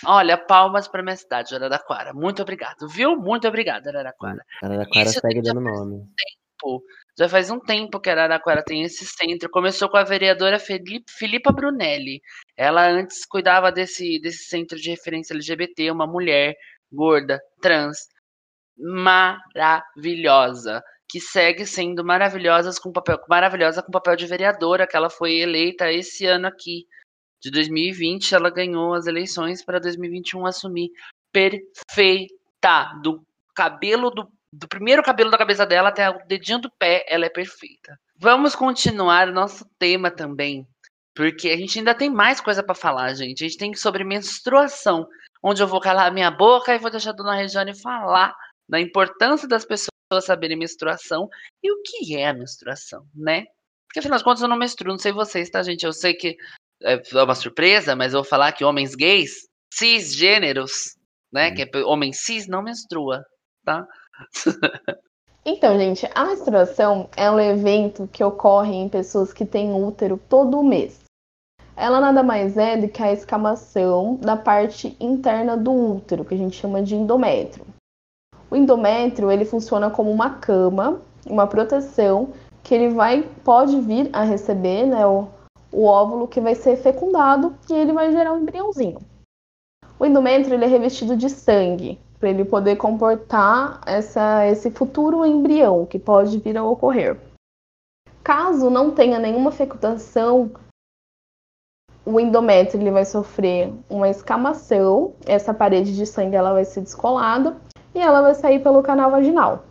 Olha, palmas para minha cidade, Araraquara. Muito obrigado, viu? Muito obrigado, Araraquara. Araraquara Isso segue já dando faz nome. tempo. Já faz um tempo que Araraquara tem esse centro. Começou com a vereadora Felipe, Filipa Brunelli. Ela antes cuidava desse, desse centro de referência LGBT, uma mulher gorda, trans, maravilhosa, que segue sendo maravilhosa com papel, maravilhosa com papel de vereadora, que ela foi eleita esse ano aqui, de 2020, ela ganhou as eleições para 2021 assumir perfeita, do cabelo do, do primeiro cabelo da cabeça dela até o dedinho do pé, ela é perfeita. Vamos continuar o nosso tema também, porque a gente ainda tem mais coisa para falar, gente. A gente tem sobre menstruação, onde eu vou calar a minha boca e vou deixar a dona Regiane falar da importância das pessoas saberem menstruação e o que é a menstruação, né? Porque afinal de contas eu não menstruo, não sei vocês, tá, gente? Eu sei que é uma surpresa, mas eu vou falar que homens gays, cisgêneros, né? Que é homem cis não menstrua, tá? *laughs* Então, gente, a menstruação é um evento que ocorre em pessoas que têm útero todo mês. Ela nada mais é do que a escamação da parte interna do útero, que a gente chama de endométrio. O endométrio ele funciona como uma cama, uma proteção que ele vai pode vir a receber, né, o, o óvulo que vai ser fecundado e ele vai gerar um embriãozinho. O endométrio ele é revestido de sangue para ele poder comportar essa, esse futuro embrião que pode vir a ocorrer. Caso não tenha nenhuma fecundação, o endométrio ele vai sofrer uma escamação, essa parede de sangue ela vai ser descolada e ela vai sair pelo canal vaginal.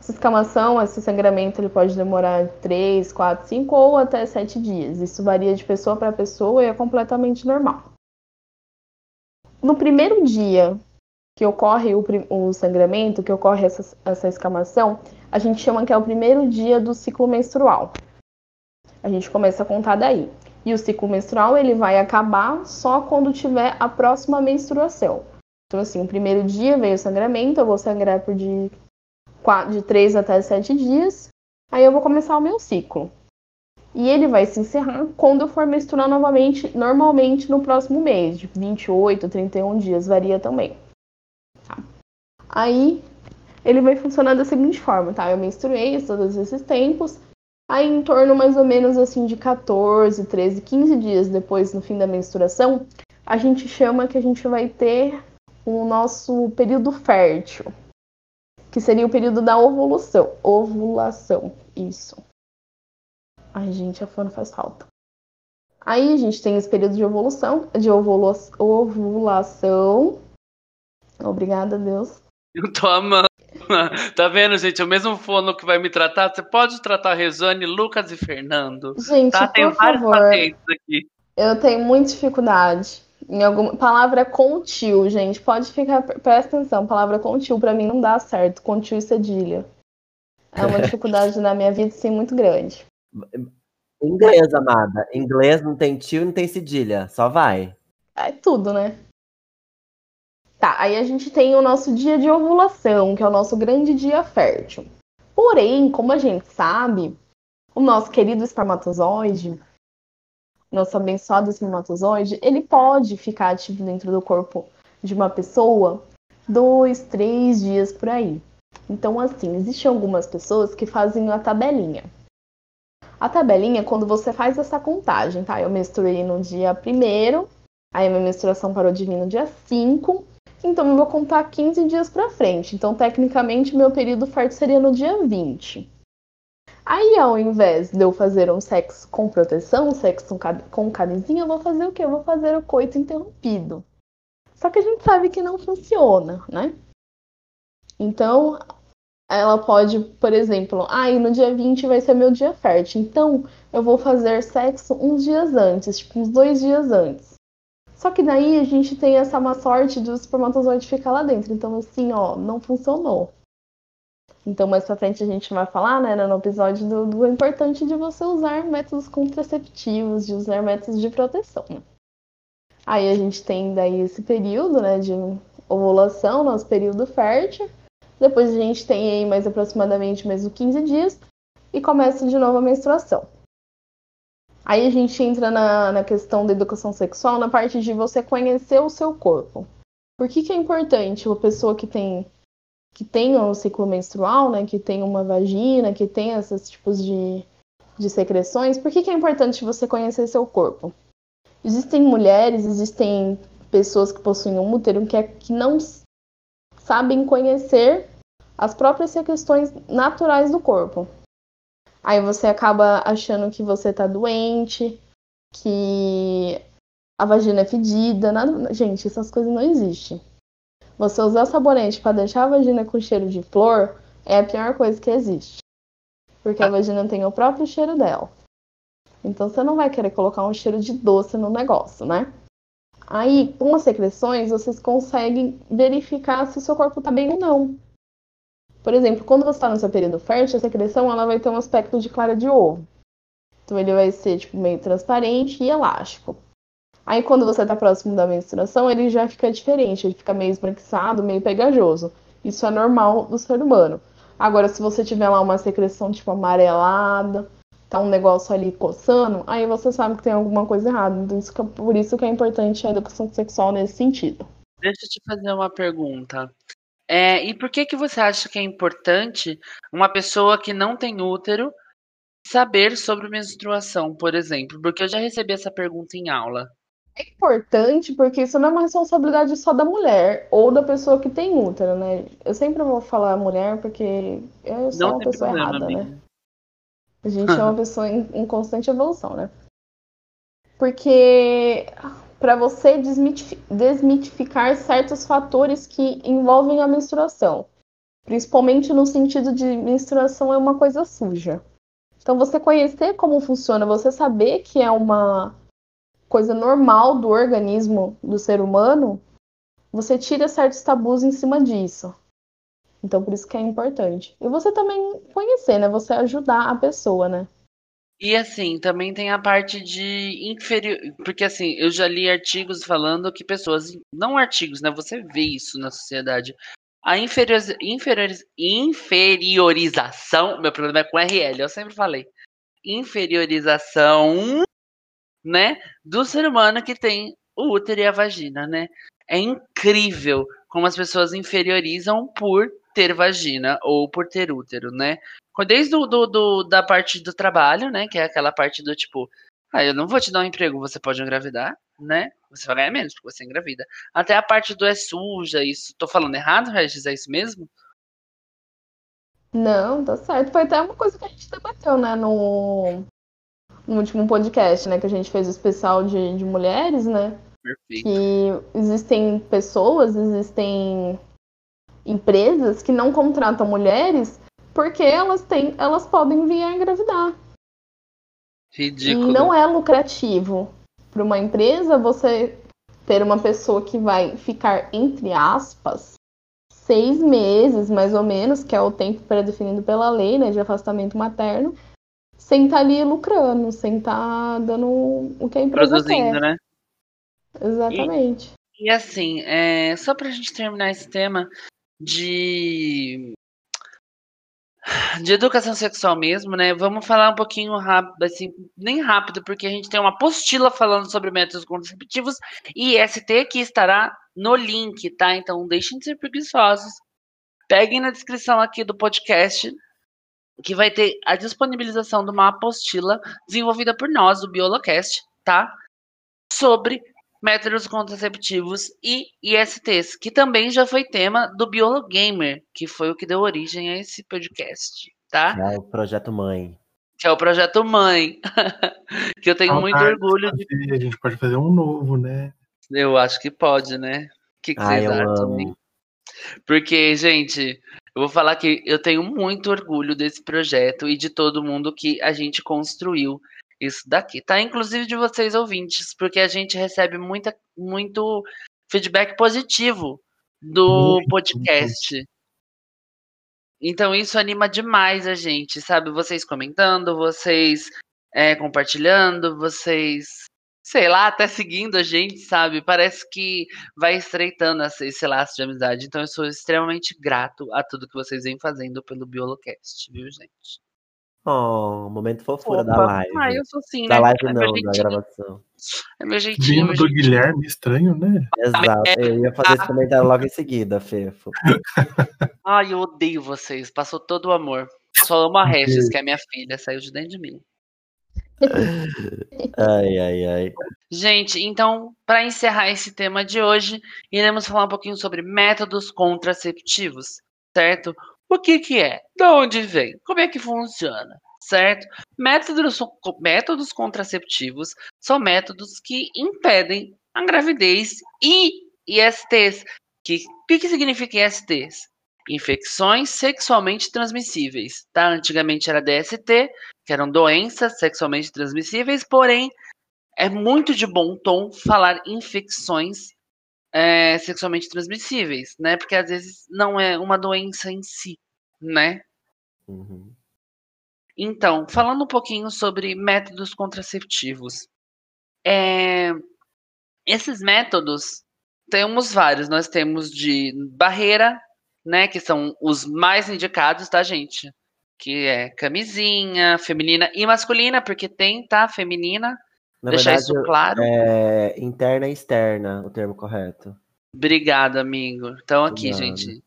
Essa escamação, esse sangramento, ele pode demorar 3, 4, 5 ou até 7 dias. Isso varia de pessoa para pessoa e é completamente normal. No primeiro dia que ocorre o, o sangramento, que ocorre essa, essa escamação, a gente chama que é o primeiro dia do ciclo menstrual. A gente começa a contar daí. E o ciclo menstrual ele vai acabar só quando tiver a próxima menstruação. Então, assim, o primeiro dia veio o sangramento, eu vou sangrar por de, 4, de 3 até 7 dias, aí eu vou começar o meu ciclo. E ele vai se encerrar quando eu for menstruar novamente, normalmente no próximo mês, de 28, 31 dias, varia também. Aí ele vai funcionar da seguinte forma, tá? Eu menstruei todos esses tempos. Aí em torno mais ou menos assim de 14, 13, 15 dias depois no fim da menstruação, a gente chama que a gente vai ter o nosso período fértil, que seria o período da ovulação. Ovulação, isso. Ai, gente, a fono faz falta. Aí a gente tem esse período de ovulação, de ovulação. Obrigada, Deus. Eu tô amando. Tá vendo, gente? O mesmo fono que vai me tratar, você pode tratar Rezane, Lucas e Fernando. Gente, tá? Tem vários favor. pacientes aqui. Eu tenho muita dificuldade. Em alguma palavra contil, gente, pode ficar, presta atenção, palavra contil pra mim não dá certo, contil e cedilha. É uma *laughs* dificuldade na minha vida sim muito grande. Inglês, amada. Inglês não tem tio, não tem cedilha. Só vai. É tudo, né? Tá, aí a gente tem o nosso dia de ovulação, que é o nosso grande dia fértil. Porém, como a gente sabe, o nosso querido espermatozoide, nosso abençoado espermatozoide, ele pode ficar ativo dentro do corpo de uma pessoa dois, três dias por aí. Então, assim, existem algumas pessoas que fazem a tabelinha. A tabelinha é quando você faz essa contagem, tá? Eu menstruei no dia primeiro, aí a minha menstruação parou de vir no dia 5, então eu vou contar 15 dias pra frente. Então, tecnicamente, meu período fértil seria no dia 20. Aí, ao invés de eu fazer um sexo com proteção, um sexo com camisinha, eu vou fazer o quê? Eu vou fazer o coito interrompido. Só que a gente sabe que não funciona, né? Então, ela pode, por exemplo, aí ah, no dia 20 vai ser meu dia fértil. Então, eu vou fazer sexo uns dias antes, tipo uns dois dias antes. Só que daí a gente tem essa má sorte do espermatozoide ficar lá dentro. Então, assim, ó, não funcionou. Então, mais pra frente a gente vai falar, né, no episódio do, do importante de você usar métodos contraceptivos, de usar métodos de proteção. Né? Aí a gente tem daí esse período, né, de ovulação, nosso período fértil. Depois a gente tem aí mais aproximadamente mais 15 dias e começa de novo a menstruação. Aí a gente entra na, na questão da educação sexual, na parte de você conhecer o seu corpo. Por que, que é importante uma pessoa que tem que tem o ciclo menstrual, né, que tem uma vagina, que tem esses tipos de, de secreções, por que, que é importante você conhecer seu corpo? Existem mulheres, existem pessoas que possuem um útero que, é, que não sabem conhecer as próprias questões naturais do corpo. Aí você acaba achando que você tá doente, que a vagina é fedida. Nada... Gente, essas coisas não existem. Você usar sabonete para deixar a vagina com cheiro de flor é a pior coisa que existe. Porque a vagina tem o próprio cheiro dela. Então você não vai querer colocar um cheiro de doce no negócio, né? Aí, com as secreções, vocês conseguem verificar se o seu corpo está bem ou não. Por exemplo, quando você está no seu período fértil, a secreção ela vai ter um aspecto de clara de ovo. Então ele vai ser tipo, meio transparente e elástico. Aí quando você está próximo da menstruação, ele já fica diferente, ele fica meio esbranquiçado, meio pegajoso. Isso é normal do ser humano. Agora, se você tiver lá uma secreção tipo amarelada, tá um negócio ali coçando, aí você sabe que tem alguma coisa errada. Então, isso, por isso que é importante a educação sexual nesse sentido. Deixa eu te fazer uma pergunta. É, e por que que você acha que é importante uma pessoa que não tem útero saber sobre menstruação, por exemplo? Porque eu já recebi essa pergunta em aula. É importante porque isso não é uma responsabilidade só da mulher ou da pessoa que tem útero, né? Eu sempre vou falar mulher porque eu sou não uma pessoa problema, errada, amiga. né? A gente é uma *laughs* pessoa em, em constante evolução, né? Porque para você desmitificar certos fatores que envolvem a menstruação, principalmente no sentido de menstruação é uma coisa suja. Então você conhecer como funciona, você saber que é uma coisa normal do organismo do ser humano, você tira certos tabus em cima disso. Então, por isso que é importante. E você também conhecer, né? Você ajudar a pessoa, né? E assim, também tem a parte de inferior. Porque assim, eu já li artigos falando que pessoas. Não artigos, né? Você vê isso na sociedade. A inferior, inferior, inferiorização. Meu problema é com RL, eu sempre falei. Inferiorização, né? Do ser humano que tem o útero e a vagina, né? É incrível como as pessoas inferiorizam por ter vagina ou por ter útero, né? Desde do, do, do, da parte do trabalho, né? Que é aquela parte do tipo, ah, eu não vou te dar um emprego, você pode engravidar, né? Você vai ganhar menos porque você engravida. Até a parte do é suja, isso. Tô falando errado, Regis? É isso mesmo? Não, tá certo. Foi até uma coisa que a gente debateu, né? No, no último podcast, né? Que a gente fez o especial de, de mulheres, né? Perfeito. Que existem pessoas, existem empresas que não contratam mulheres porque elas têm, elas podem vir a engravidar. Ridículo. E não é lucrativo para uma empresa você ter uma pessoa que vai ficar entre aspas seis meses mais ou menos, que é o tempo pré-definido pela lei, né, de afastamento materno, sem estar tá ali lucrando, sem estar tá dando o que a empresa Produzindo, quer. né? Exatamente. E, e assim, é, só pra gente terminar esse tema, de de educação sexual mesmo, né? Vamos falar um pouquinho rápido, assim, nem rápido, porque a gente tem uma apostila falando sobre métodos contraceptivos e IST que estará no link, tá? Então deixem de ser preguiçosos. Peguem na descrição aqui do podcast que vai ter a disponibilização de uma apostila desenvolvida por nós, do Biolocast, tá? Sobre métodos contraceptivos e ISTs, que também já foi tema do Biologamer, que foi o que deu origem a esse podcast, tá? É o projeto mãe. Que é o projeto mãe. *laughs* que eu tenho ah, muito orgulho de. A gente pode fazer um novo, né? Eu acho que pode, né? O que, que Ai, vocês acham? Porque, gente, eu vou falar que eu tenho muito orgulho desse projeto e de todo mundo que a gente construiu isso daqui, tá? Inclusive de vocês ouvintes, porque a gente recebe muita, muito feedback positivo do podcast. Então isso anima demais a gente, sabe? Vocês comentando, vocês é, compartilhando, vocês, sei lá, até seguindo a gente, sabe? Parece que vai estreitando esse laço de amizade. Então eu sou extremamente grato a tudo que vocês vêm fazendo pelo Biolocast, viu, gente? Oh, momento fofura da Opa. live. Ah, eu sou Da né? live é não, da gravação. É meu jeitinho. Vindo do. Guilherme, estranho, né? Exato. Eu ia fazer esse comentário logo em seguida, Fefo. Ai, eu odeio vocês. Passou todo o amor. Só amo a Regis, que é minha filha. Saiu de dentro de mim. Ai, ai, ai. Gente, então, para encerrar esse tema de hoje, iremos falar um pouquinho sobre métodos contraceptivos, certo? O que que é? De onde vem? Como é que funciona? Certo? Métodos, métodos contraceptivos são métodos que impedem a gravidez e ISTs. Que, o que, que significa ISTs? Infecções sexualmente transmissíveis, tá? Antigamente era DST, que eram doenças sexualmente transmissíveis, porém é muito de bom tom falar infecções é, sexualmente transmissíveis, né? Porque às vezes não é uma doença em si, né? Uhum. Então, falando um pouquinho sobre métodos contraceptivos. É, esses métodos temos vários. Nós temos de barreira, né? Que são os mais indicados, tá, gente? Que é camisinha, feminina e masculina, porque tem, tá? Feminina. Na Deixar verdade, isso claro. é interna e externa, o termo correto. Obrigado, amigo. Então, aqui, Nada. gente.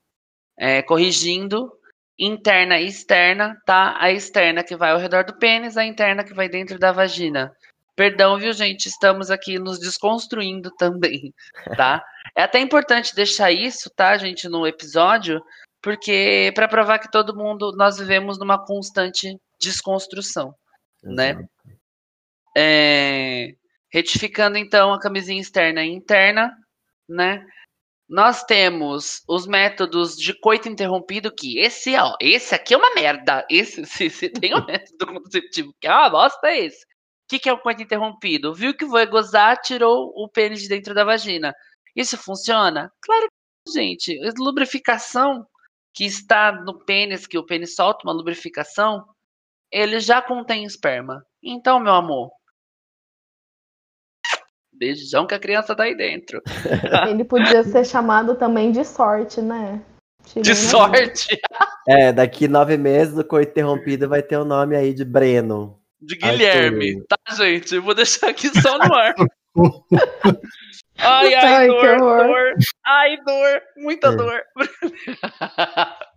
É, corrigindo, interna e externa, tá? A externa que vai ao redor do pênis, a interna que vai dentro da vagina. Perdão, viu, gente? Estamos aqui nos desconstruindo também, *laughs* tá? É até importante deixar isso, tá, gente, no episódio, porque para provar que todo mundo nós vivemos numa constante desconstrução. Né? Exato. É, retificando então a camisinha externa e interna, né? Nós temos os métodos de coito interrompido, que esse, ó, esse aqui é uma merda. Esse, *laughs* se, se tem um *laughs* método contraceptivo que é uma bosta, é esse. O que, que é o coito interrompido? Viu que vai gozar, tirou o pênis de dentro da vagina. Isso funciona? Claro que não, gente. Lubrificação que está no pênis, que o pênis solta uma lubrificação, ele já contém esperma. Então, meu amor, beijão que a criança tá aí dentro. *laughs* Ele podia ser chamado também de sorte, né? Tirando De sorte. É, daqui nove meses o coito interrompido vai ter o nome aí de Breno. De Guilherme, Arthur. tá, gente? Eu vou deixar aqui só no ar. *laughs* Ai, ai, Ai, que dor, horror. dor. Ai, dor. Muita É. dor. *laughs*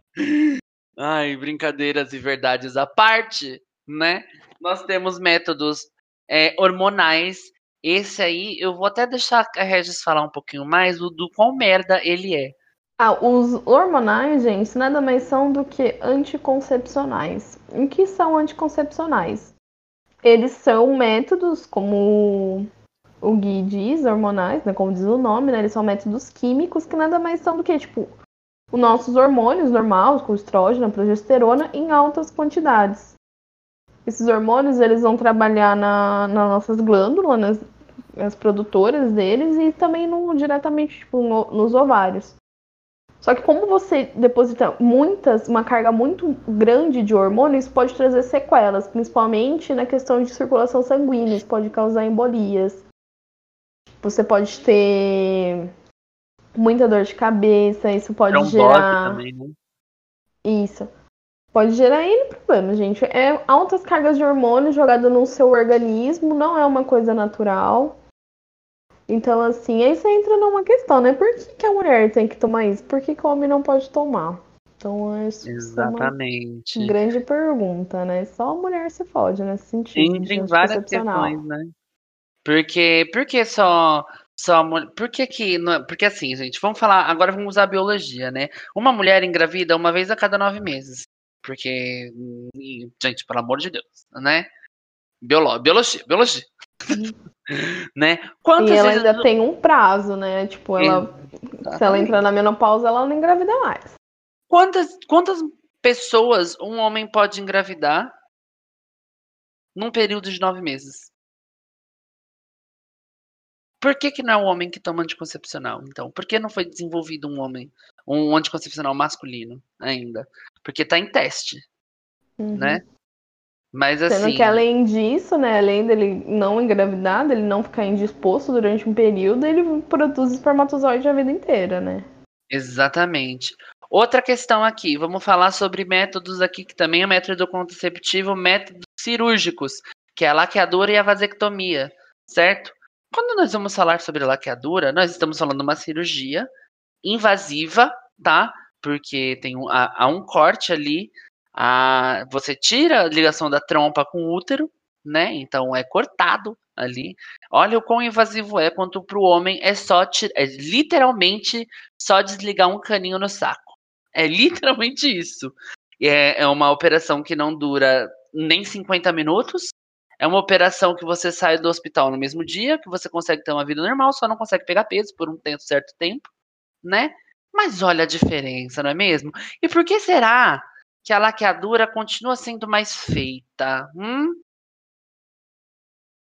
ai, brincadeiras e verdades à parte, né? Nós temos métodos é, hormonais. Esse aí, eu vou até deixar a Regis falar um pouquinho mais do, do qual merda ele é. Ah, os hormonais, gente, nada mais são do que anticoncepcionais. O que são anticoncepcionais? Eles são métodos, como o Gui diz, hormonais, né? Como diz o nome, né? Eles são métodos químicos que nada mais são do que, tipo, os nossos hormônios normais, com estrógeno, progesterona, em altas quantidades. Esses hormônios, eles vão trabalhar na, nas nossas glândulas, nas, as produtoras deles, e também no, diretamente, tipo, no- nos ovários. Só que como você deposita muitas, uma carga muito grande de hormônios, pode trazer sequelas, principalmente na questão de circulação sanguínea, isso pode causar embolias. Você pode ter muita dor de cabeça, isso pode Trombose gerar. também, né? Isso. Pode gerar N problemas, gente. É altas cargas de hormônios jogadas no seu organismo, não é uma coisa natural. Então, assim, aí você entra numa questão, né? Por que, que a mulher tem que tomar isso? Por que, que o homem não pode tomar? Então, é uma Exatamente. grande pergunta, né? Só a mulher se fode nesse sentido. De em várias questões, né? Porque, por que só, só a mulher, por que que, porque assim, gente, vamos falar, agora vamos usar a biologia, né? Uma mulher engravida uma vez a cada nove meses. Porque, hum, gente, pelo amor de Deus, né? Biolo, biologia, biologia. *laughs* né? E Quantas ela vezes... ainda tem um prazo, né? Tipo, ela, se ela entrar na menopausa, ela não engravida mais. Quantas, quantas pessoas um homem pode engravidar num período de nove meses? Por que, que não é o homem que toma anticoncepcional, então? Por que não foi desenvolvido um homem, um anticoncepcional masculino ainda? Porque tá em teste, Uhum. né? Mas Sendo assim, que além disso, né, além dele não engravidar, dele não ficar indisposto durante um período, ele produz espermatozoide a vida inteira, né? exatamente. Outra questão aqui, vamos falar sobre métodos aqui, que também é método contraceptivo, métodos cirúrgicos, que é a laqueadura e a vasectomia, certo? Quando nós vamos falar sobre laqueadura, nós estamos falando de uma cirurgia invasiva, tá? Porque tem um, há, há um corte ali, a, você tira a ligação da trompa com o útero, né? Então é cortado ali. Olha o quão invasivo é, quanto para o homem é só é literalmente só desligar um caninho no saco. É *laughs* literalmente isso. É, é uma operação que não dura nem 50 minutos. É uma operação que você sai do hospital no mesmo dia, que você consegue ter uma vida normal, só não consegue pegar peso por um certo tempo, né? Mas olha a diferença, não é mesmo? E por que será que a laqueadura continua sendo mais feita? Hum?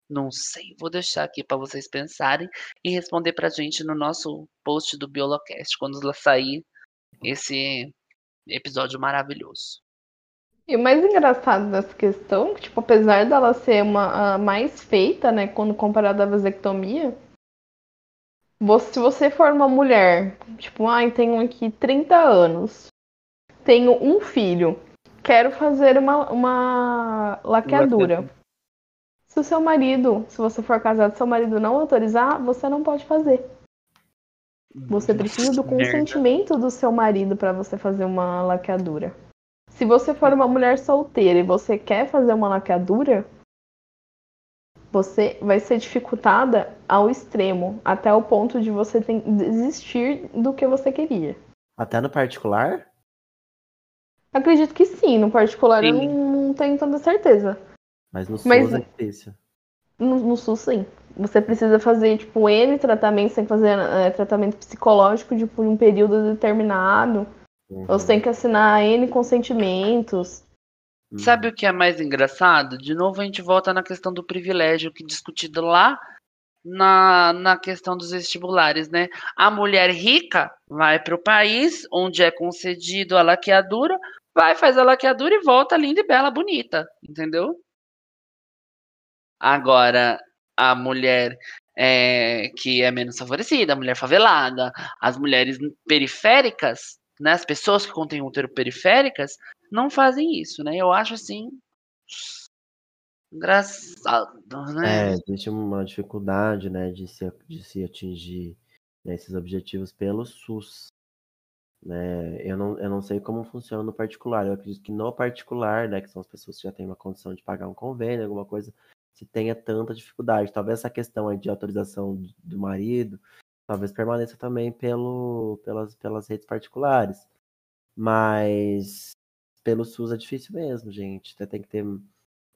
Não sei. Vou deixar aqui para vocês pensarem e responder pra gente no nosso post do Biolocast, quando sair esse episódio maravilhoso. E o mais engraçado dessa questão, que, tipo, apesar dela ser uma mais feita, né, quando comparada à vasectomia, você, se você for uma mulher, tipo, ai, ah, tenho aqui 30 anos, tenho um filho, quero fazer uma, uma laqueadura. Se o seu marido, se você for casado, seu marido não autorizar, você não pode fazer. Você precisa do consentimento do seu marido para você fazer uma laqueadura. Se você for uma mulher solteira e você quer fazer uma laqueadura, você vai ser dificultada ao extremo, até o ponto de você desistir do que você queria. Até no particular? Acredito que sim, no particular sim. eu não, tenho tanta certeza. Mas no SUS Mas, é difícil. No, no SUS sim. Você precisa fazer, tipo, N tratamentos, tem que fazer é, tratamento psicológico de por um período determinado. Uhum. Você tem que assinar N consentimentos. Uhum. Sabe o que é mais engraçado? De novo a gente volta na questão do privilégio que discutido lá na, na questão dos vestibulares, né? A mulher rica vai para o país onde é concedido a laqueadura, vai, faz a laqueadura e volta linda e bela, bonita, entendeu? Agora, a mulher é, que é menos favorecida, a mulher favelada, as mulheres periféricas, né, as pessoas que contêm útero periféricas, não fazem isso, né? Eu acho assim. Engraçado, né? É, existe uma dificuldade, né, de se, de se atingir né, esses objetivos pelo SUS. Né? Eu, não, eu não sei como funciona no particular. Eu acredito que no particular, né, que são as pessoas que já têm uma condição de pagar um convênio, alguma coisa, se tenha tanta dificuldade. Talvez essa questão de autorização do marido, talvez permaneça também pelo, pelas, pelas redes particulares. Mas pelo SUS é difícil mesmo, gente. Você tem que ter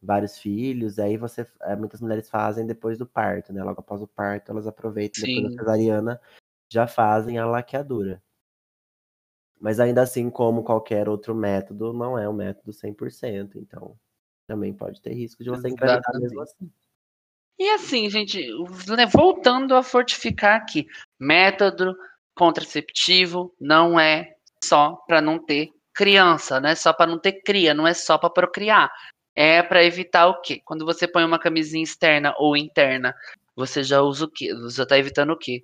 vários filhos, aí você. Eh, muitas mulheres fazem depois do parto, né? Logo após o parto, elas aproveitam Sim. depois da cesariana, já fazem a laqueadura. Mas ainda assim, como qualquer outro método, não é um método 100%. Então, também pode ter risco de você engravidar mesmo assim. E assim, gente, né, voltando a fortificar aqui, método contraceptivo não é só para não ter criança, não é só para não ter cria, não é só para procriar. É para evitar o quê? Quando você põe uma camisinha externa ou interna, você já usa o quê? Você está evitando o quê?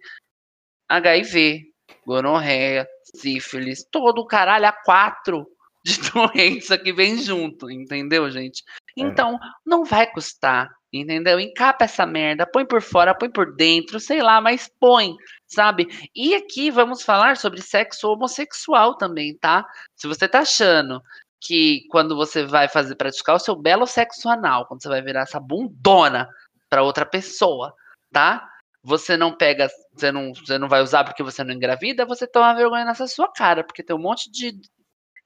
HIV, gonorreia, sífilis, todo o caralho a quatro *laughs* de doença que vem junto, entendeu, gente? É. Então, não vai custar, entendeu? Encapa essa merda, põe por fora, põe por dentro, sei lá, mas põe, sabe? E aqui vamos falar sobre sexo homossexual também, tá? Se você tá achando que quando você vai fazer praticar o seu belo sexo anal, quando você vai virar essa bundona para outra pessoa, tá? Você não pega, você não, você não vai usar porque você não engravida, você toma vergonha nessa sua cara, porque tem um monte de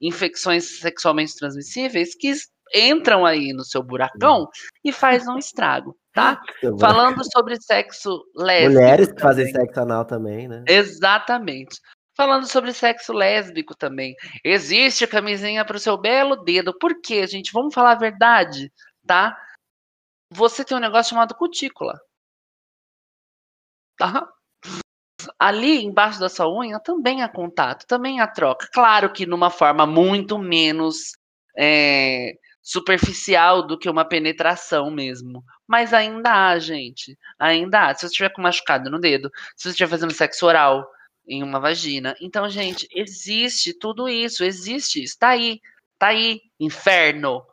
infecções sexualmente transmissíveis que entram aí no seu buracão e faz um estrago, tá? Falando sobre sexo lésbico. Mulheres que fazem sexo anal também, né? Exatamente. Falando sobre sexo lésbico também. Existe camisinha para o seu belo dedo. Por quê, gente? Vamos falar a verdade, tá? Você tem um negócio chamado cutícula. Tá? Ali embaixo da sua unha também há contato, também há troca. Claro que numa forma muito menos é, superficial do que uma penetração mesmo. Mas ainda há, gente. Ainda há. Se você estiver com machucado no dedo, se você estiver fazendo sexo oral, em uma vagina. Então, gente, existe tudo isso, existe, está aí, tá aí, inferno.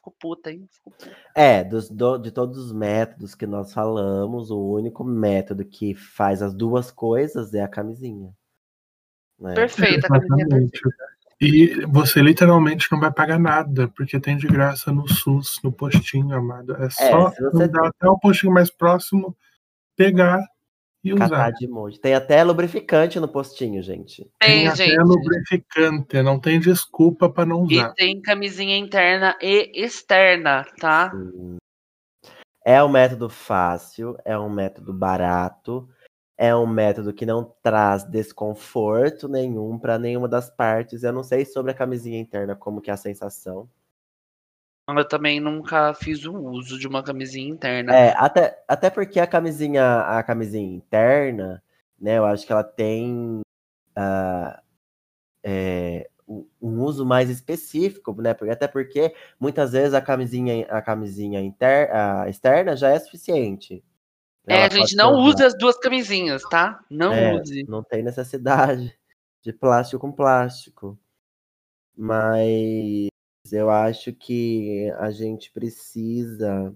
Ficou puta, hein? Ficou puta. É, dos, do- de todos os métodos que nós falamos, o único método que faz as duas coisas é a camisinha. né? Perfeita, a camisinha Exatamente. E você literalmente não vai pagar nada, porque tem de graça no SUS, no postinho, amado. É só se você- andar até o postinho mais próximo, pegar e Catar usar. de monte. Tem até lubrificante no postinho, gente. Tem, até gente. lubrificante, não tem desculpa para não E usar. tem camisinha interna e externa, tá? É um método fácil, é um método barato, é um método que não traz desconforto nenhum para nenhuma das partes. Eu não sei sobre a camisinha interna como que é a sensação. Eu também nunca fiz o uso de uma camisinha interna. É, até, até porque a camisinha, a camisinha interna, né, eu acho que ela tem ah, é, um uso mais específico, né? Porque, até porque muitas vezes a camisinha, a camisinha inter, a externa já é suficiente. É, a gente não use as duas camisinhas, tá? Não É, use. Não tem necessidade *laughs* de plástico com plástico. Mas eu acho que a gente precisa,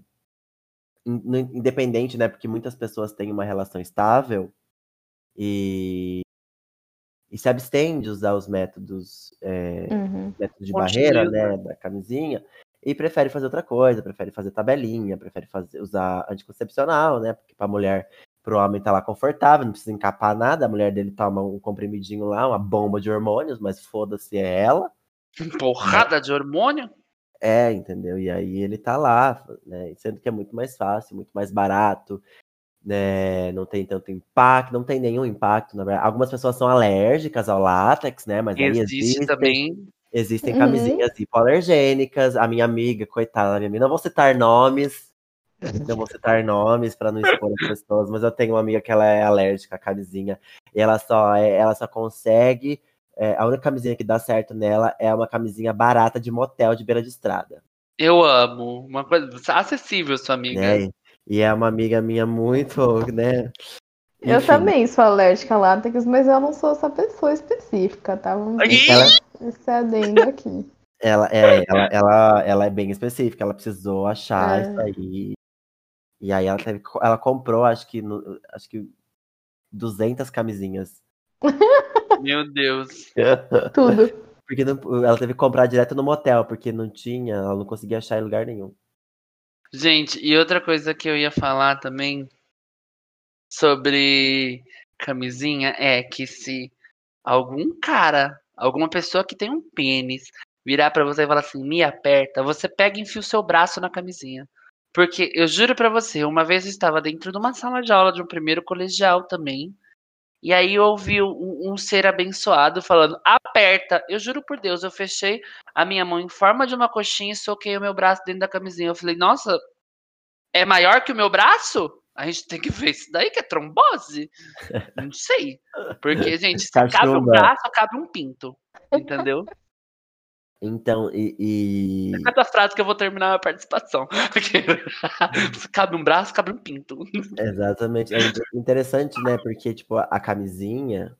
independente, né? Porque muitas pessoas têm uma relação estável e, e se abstêm de usar os métodos, é, Uhum. método de barreira, né? Da camisinha. E prefere fazer outra coisa, prefere fazer tabelinha, prefere fazer, usar anticoncepcional, né? Porque pra mulher, pro homem tá lá confortável, não precisa encapar nada, a mulher dele toma um comprimidinho lá, uma bomba de hormônios, mas foda-se é ela. Porrada de hormônio? É, entendeu? E aí ele tá lá, né? Sendo que é muito mais fácil, muito mais barato, né? Não tem tanto impacto, não tem nenhum impacto, na verdade. Algumas pessoas são alérgicas ao látex, né? Mas aí Existe existem, também. existem Uhum. camisinhas hipoalergênicas. A minha amiga, coitada da minha amiga, não vou citar nomes, não vou citar nomes para não expor as pessoas, mas eu tenho uma amiga que ela é alérgica à camisinha e ela só, é- ela só consegue. É, a única camisinha que dá certo nela é uma camisinha barata de motel de beira de estrada. Eu amo. Uma coisa acessível, sua amiga. né? E é uma amiga minha muito, né? Eu Enfim, também sou alérgica a látex, mas eu não sou essa pessoa específica, tá? Ela, esse adendo aqui. ela, é, ela, ela, ela é bem específica, ela precisou achar É. isso aí. E aí ela, teve, ela comprou, acho que, no- acho que 200 camisinhas. *laughs* Meu Deus. Tudo. *laughs* Porque não- ela teve que comprar direto no motel, porque não tinha, ela não conseguia achar em lugar nenhum. Gente, e outra coisa que eu ia falar também sobre camisinha é que se algum cara, alguma pessoa que tem um pênis virar pra você e falar assim, me aperta, você pega e enfia o seu braço na camisinha. Porque eu juro pra você, uma vez eu estava dentro de uma sala de aula de um primeiro colegial também. E aí eu ouvi um, um ser abençoado falando, aperta. Eu juro por Deus, eu fechei a minha mão em forma de uma coxinha e soquei o meu braço dentro da camisinha. Eu falei, nossa, é maior que o meu braço? A gente tem que ver isso daí que é trombose. *laughs* Não sei. Porque, gente, se cabe um braço, cabe um pinto. Entendeu? Então, e. e- É essa frase que eu vou terminar a participação. *laughs* se cabe um braço, cabe um pinto. Exatamente. É interessante, né? Porque, tipo, a camisinha,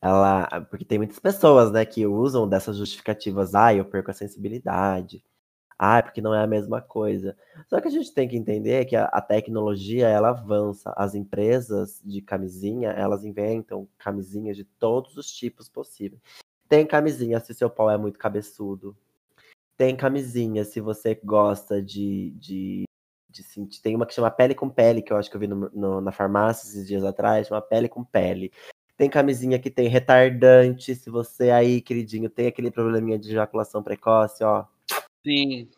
ela. Porque tem muitas pessoas, né, que usam dessas justificativas. Ah, eu perco a sensibilidade. Ah, porque não é a mesma coisa. Só que a gente tem que entender que a, a tecnologia, ela avança. As empresas de camisinha, elas inventam camisinhas de todos os tipos possíveis. Tem camisinha se seu pau é muito cabeçudo. Tem camisinha se você gosta de, de de sentir. Tem uma que chama Pele com Pele, que eu acho que eu vi no- no- na farmácia esses dias atrás, chama Pele com Pele. Tem camisinha que tem retardante, se você aí, queridinho, tem aquele probleminha de ejaculação precoce, ó. Sim.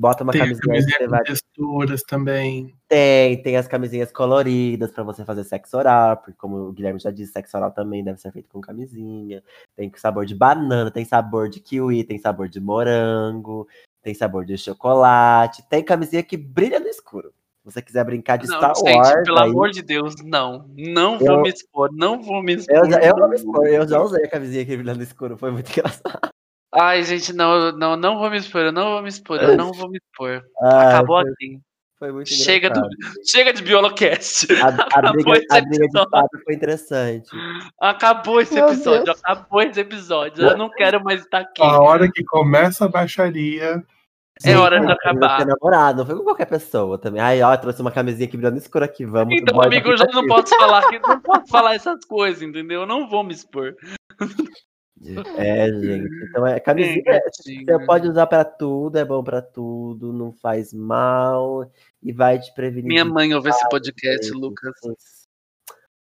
Bota uma Tem camisinha com vai. texturas também. Tem, tem as camisinhas coloridas pra você fazer sexo oral, porque como o Guilherme já disse, sexo oral também deve ser feito com camisinha. Tem sabor de banana, tem sabor de kiwi, tem sabor de morango, tem sabor de chocolate, tem camisinha que brilha no escuro. Se você quiser brincar de Não, Star gente, Wars, pelo aí, amor de Deus, não. Não Eu- vou me expor, não vou me expor. eu, já, eu, vou me não expor, eu já usei a camisinha que brilha no escuro, foi muito *laughs* engraçado. Ai, gente, não, não, não vou me expor, eu não vou me expor, eu não vou me expor. Ah, Acabou foi, assim. Foi muito Chega, do, chega de Biolocast. A, a *laughs* Acabou briga, esse a briga de foi interessante. Acabou esse Meu episódio. Deus. Acabou esse episódio. Eu não quero mais estar aqui. A hora que começa a baixaria. É hora de acabar. Ter namorado, não foi com qualquer pessoa também. Ai, ó, trouxe uma camisinha aqui brilhando escura aqui, vamos. Então, amigo, eu já não posso falar que não posso falar essas coisas, entendeu? Eu não vou me expor. *laughs* É, gente. Então é. Gatinho. Você pode usar pra tudo, é bom pra tudo, não faz mal e vai te prevenir. Minha mãe ouve esse podcast, vezes. Lucas.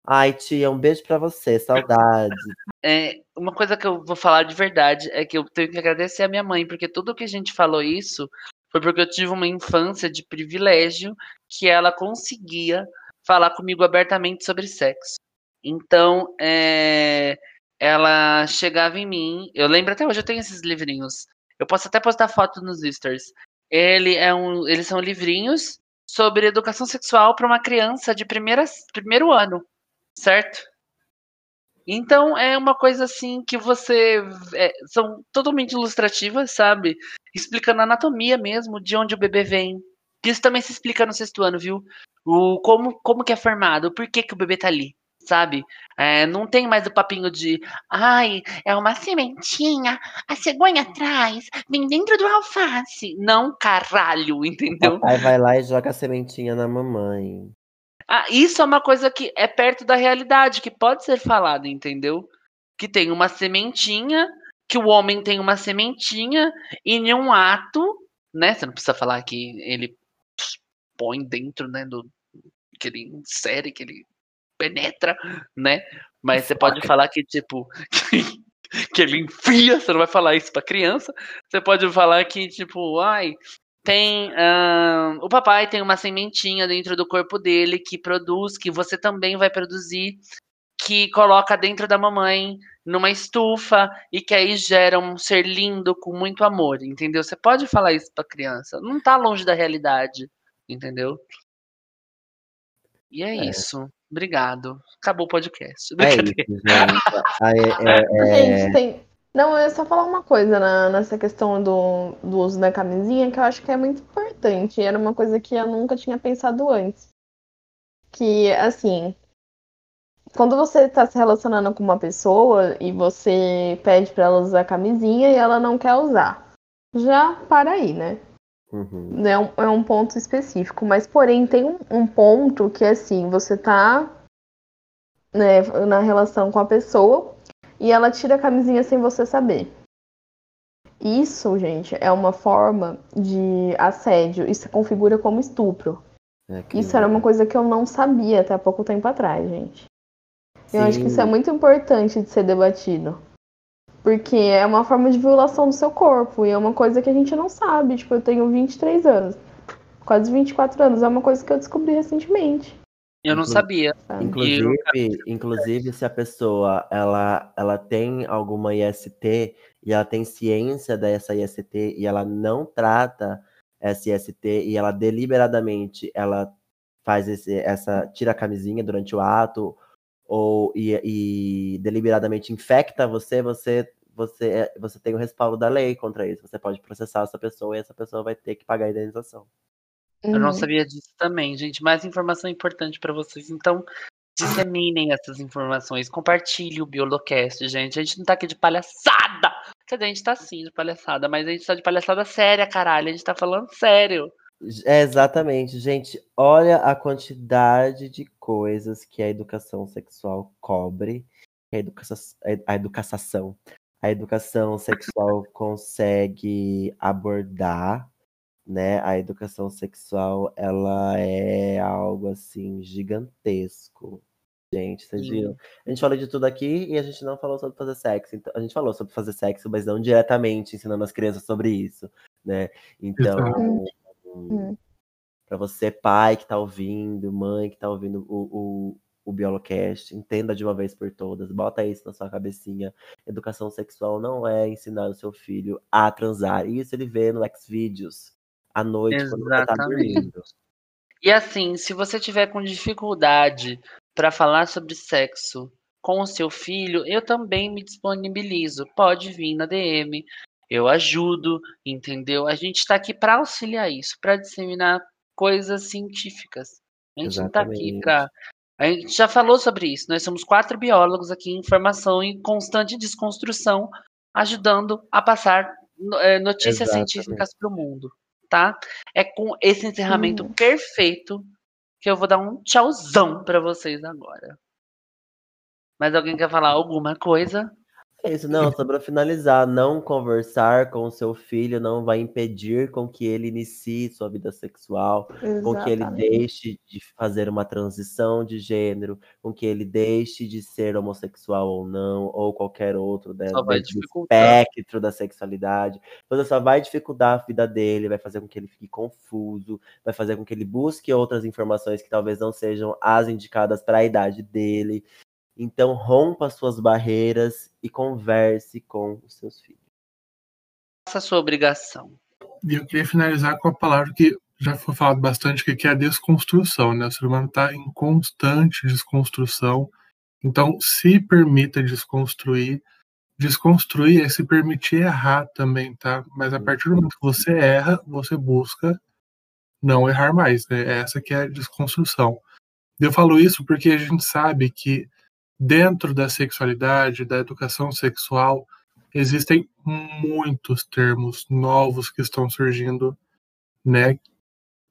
Ai, tia, um beijo pra você, saudade. *laughs* É, uma coisa que eu vou falar de verdade é que eu tenho que agradecer a minha mãe, porque tudo que a gente falou isso foi porque eu tive uma infância de privilégio que ela conseguia falar comigo abertamente sobre sexo. Então, é, ela chegava em mim. Eu lembro até hoje, eu tenho esses livrinhos. Eu posso até postar foto nos stories. Ele é um, eles são livrinhos sobre educação sexual para uma criança de primeira, primeiro ano, certo? Então é uma coisa assim que você é, são totalmente ilustrativas, sabe? Explicando a anatomia mesmo, de onde o bebê vem. Isso também se explica no sexto ano, viu? O como como que é formado, o porquê que o bebê tá ali, sabe? É, não tem mais o papinho de, ai, é uma sementinha, a cegonha atrás, vem dentro do alface. Não, caralho, *laughs* entendeu? Papai vai lá e joga a sementinha na mamãe. Ah, isso é uma coisa que é perto da realidade, que pode ser falada, entendeu? Que tem uma sementinha, que o homem tem uma sementinha, e em um ato, né? Você não precisa falar que ele põe dentro, né? Do, que ele insere, que ele penetra, né? Mas você pode falar que, tipo, *laughs* que ele enfia, você não vai falar isso pra criança. Você pode falar que, tipo, ai, tem. ahn, o papai tem uma sementinha dentro do corpo dele que produz, que você também vai produzir, que coloca dentro da mamãe numa estufa e que aí gera um ser lindo com muito amor, entendeu? Você pode falar isso pra criança. Não tá longe da realidade, entendeu? E é, É. isso. Obrigado. Acabou o podcast. É isso, gente. É, é, *laughs* Gente, tem. Não, eu ia só falar uma coisa na- nessa questão do, do uso da camisinha que eu acho que é muito importante. Era uma coisa que eu nunca tinha pensado antes. Que, assim, quando você tá se relacionando com uma pessoa e você pede pra ela usar camisinha e ela não quer usar, já para aí, né? Uhum. É um, é um ponto específico. Mas, porém, tem um, um ponto que, assim, você tá né, na relação com a pessoa e ela tira a camisinha sem você saber. Isso, gente, é uma forma de assédio. Isso se configura como estupro. É Isso era uma coisa que eu não sabia até há pouco tempo atrás, gente. Eu acho que isso é Sim. muito importante de ser debatido. Porque é uma forma de violação do seu corpo. E é uma coisa que a gente não sabe. Tipo, eu tenho 23 anos. Quase 24 anos. É uma coisa que eu descobri recentemente. Eu não sabia. sabe? Inclusive, inclusive, se a pessoa ela, ela tem alguma IST e ela tem ciência dessa IST e ela não trata essa IST e ela deliberadamente ela faz esse, essa tira a camisinha durante o ato ou e, e deliberadamente infecta você, você você você tem o respaldo da lei contra isso. Você pode processar essa pessoa e essa pessoa vai ter que pagar a indenização. Eu não Uhum. sabia disso também, gente. Mais informação importante pra vocês. Então, disseminem essas informações. Compartilhe o Biolocast, gente. A gente não tá aqui de palhaçada. Quer dizer, a gente tá sim de palhaçada, mas a gente tá de palhaçada séria, caralho. A gente tá falando sério. É, exatamente, gente. Olha a quantidade de coisas que a educação sexual cobre, a educação, a educação, a educação sexual consegue abordar, né? A educação sexual, ela é algo assim gigantesco. Gente, vocês viram? A gente falou de tudo aqui e a gente não falou sobre fazer sexo. Então, a gente falou sobre fazer sexo, mas não diretamente ensinando as crianças sobre isso, né? Então. Hum. para você, pai que tá ouvindo, mãe que tá ouvindo o, o, o Biolocast, entenda de uma vez por todas, bota isso na sua cabecinha. Educação sexual não é ensinar o seu filho a transar. Isso ele vê no Xvideos à noite, quando você tá Exatamente. dormindo. E assim, se você tiver com dificuldade pra falar sobre sexo com o seu filho, eu também me disponibilizo. Pode vir na DM. Eu ajudo, entendeu? A gente tá aqui pra auxiliar isso, pra disseminar coisas científicas. A gente não tá aqui pra. A gente já falou sobre isso. Nós somos quatro biólogos aqui em formação e constante desconstrução, ajudando a passar eh, notícias Exatamente. científicas para o mundo, tá? É com esse encerramento Uhum. perfeito que eu vou dar um tchauzão para vocês agora. Mas alguém quer falar alguma coisa? É isso, não, só pra finalizar, não conversar com o seu filho não vai impedir com que ele inicie sua vida sexual, com que ele Exatamente. deixe de fazer uma transição de gênero, com que ele deixe de ser homossexual ou não, ou qualquer outro né, espectro da sexualidade. Então só vai dificultar a vida dele, vai fazer com que ele fique confuso, vai fazer com que ele busque outras informações que talvez não sejam as indicadas para a idade dele. Então rompa suas barreiras e converse com os seus filhos. Faça a sua obrigação. E eu queria finalizar com a palavra que já foi falado bastante, que é a desconstrução, né? O ser humano está em constante desconstrução. Então, se permita desconstruir. Desconstruir é se permitir errar também, tá? Mas a partir do momento que você erra, você busca não errar mais, né? Essa que é a desconstrução. Eu falo isso porque a gente sabe que dentro da sexualidade, da educação sexual, existem muitos termos novos que estão surgindo, né?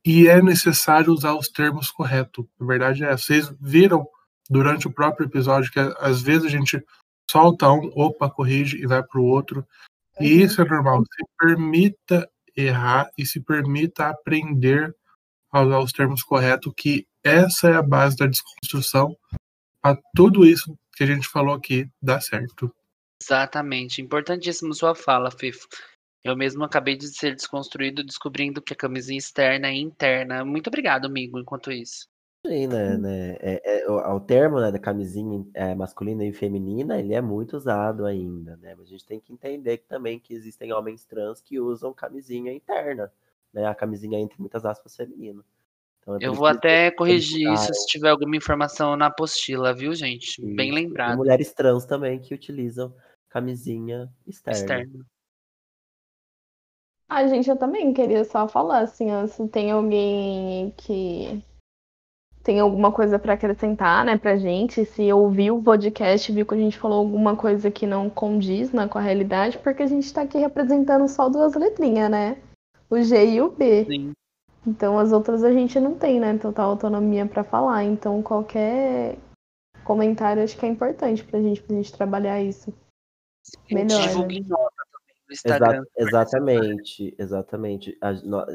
E é necessário usar os termos corretos. A verdade é, vocês viram durante o próprio episódio que às vezes a gente solta um, opa, corrige e vai para o outro. E isso é normal. Se permita errar e se permita aprender a usar os termos corretos, que essa é a base da desconstrução para tudo isso que a gente falou aqui dar certo. Exatamente. Importantíssimo sua fala, Fifo. Eu mesmo acabei de ser desconstruído descobrindo que a camisinha externa é interna. Muito obrigado, amigo, enquanto isso. Sim, né, né? É, é, o, o termo né, da camisinha é, masculina e feminina, ele é muito usado ainda, né? Mas a gente tem que entender que, também que existem homens trans que usam camisinha interna, né? A camisinha entre muitas aspas feminino. Então, Eu por vou até corrigir isso se tiver alguma informação na apostila, viu, gente? usaram Bem. E lembrado. mulheres trans também que utilizam camisinha externa. Externo. Ah, gente, eu também queria só falar assim, ó, se tem alguém que tem alguma coisa pra acrescentar, né, pra gente, se ouviu o podcast, viu que a gente falou alguma coisa que não condiz né, com a realidade, porque a gente tá aqui representando só duas letrinhas, né? O G e o B. Sim. Então as outras a gente não tem, né, total autonomia pra falar. Então qualquer comentário acho que é importante pra gente, pra gente trabalhar isso. Melhor, Divulgue né? nota também no Instagram. Exa- exatamente, exatamente.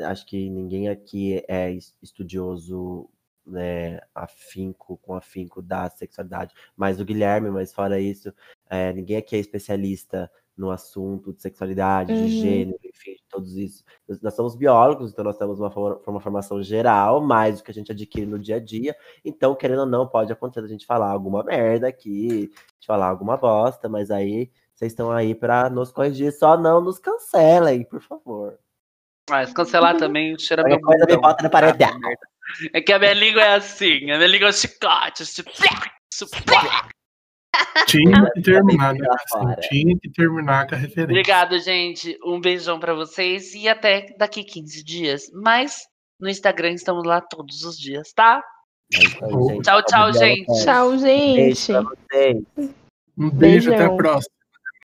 Acho que ninguém aqui é es- estudioso, né, afinco, com afinco da sexualidade, mais o Guilherme, mas fora isso, é, ninguém aqui é especialista no assunto de sexualidade, Uhum. de gênero, enfim, de todos isso. Nós, nós somos biólogos, então nós temos uma, uma formação geral, mais do que a gente adquire no dia a dia. Então, querendo ou não, pode acontecer a gente falar alguma merda aqui, de falar alguma bosta, mas aí vocês estão aí pra nos corrigir, só não nos cancelem, por favor. Ah, se cancelar também, cheira meu coisa me bota no paredão. É que a minha língua é assim, a minha língua é um chicote. tipo, chicote. Tinha que terminar, né? Assim, tinha que terminar com a referência. Obrigado, gente. Um beijão pra vocês e até daqui 15 dias. Mas no Instagram estamos lá todos os dias, tá? É. Tchau, tchau, gente. Tchau, Beijo gente. pra vocês. Um beijo, até a próxima.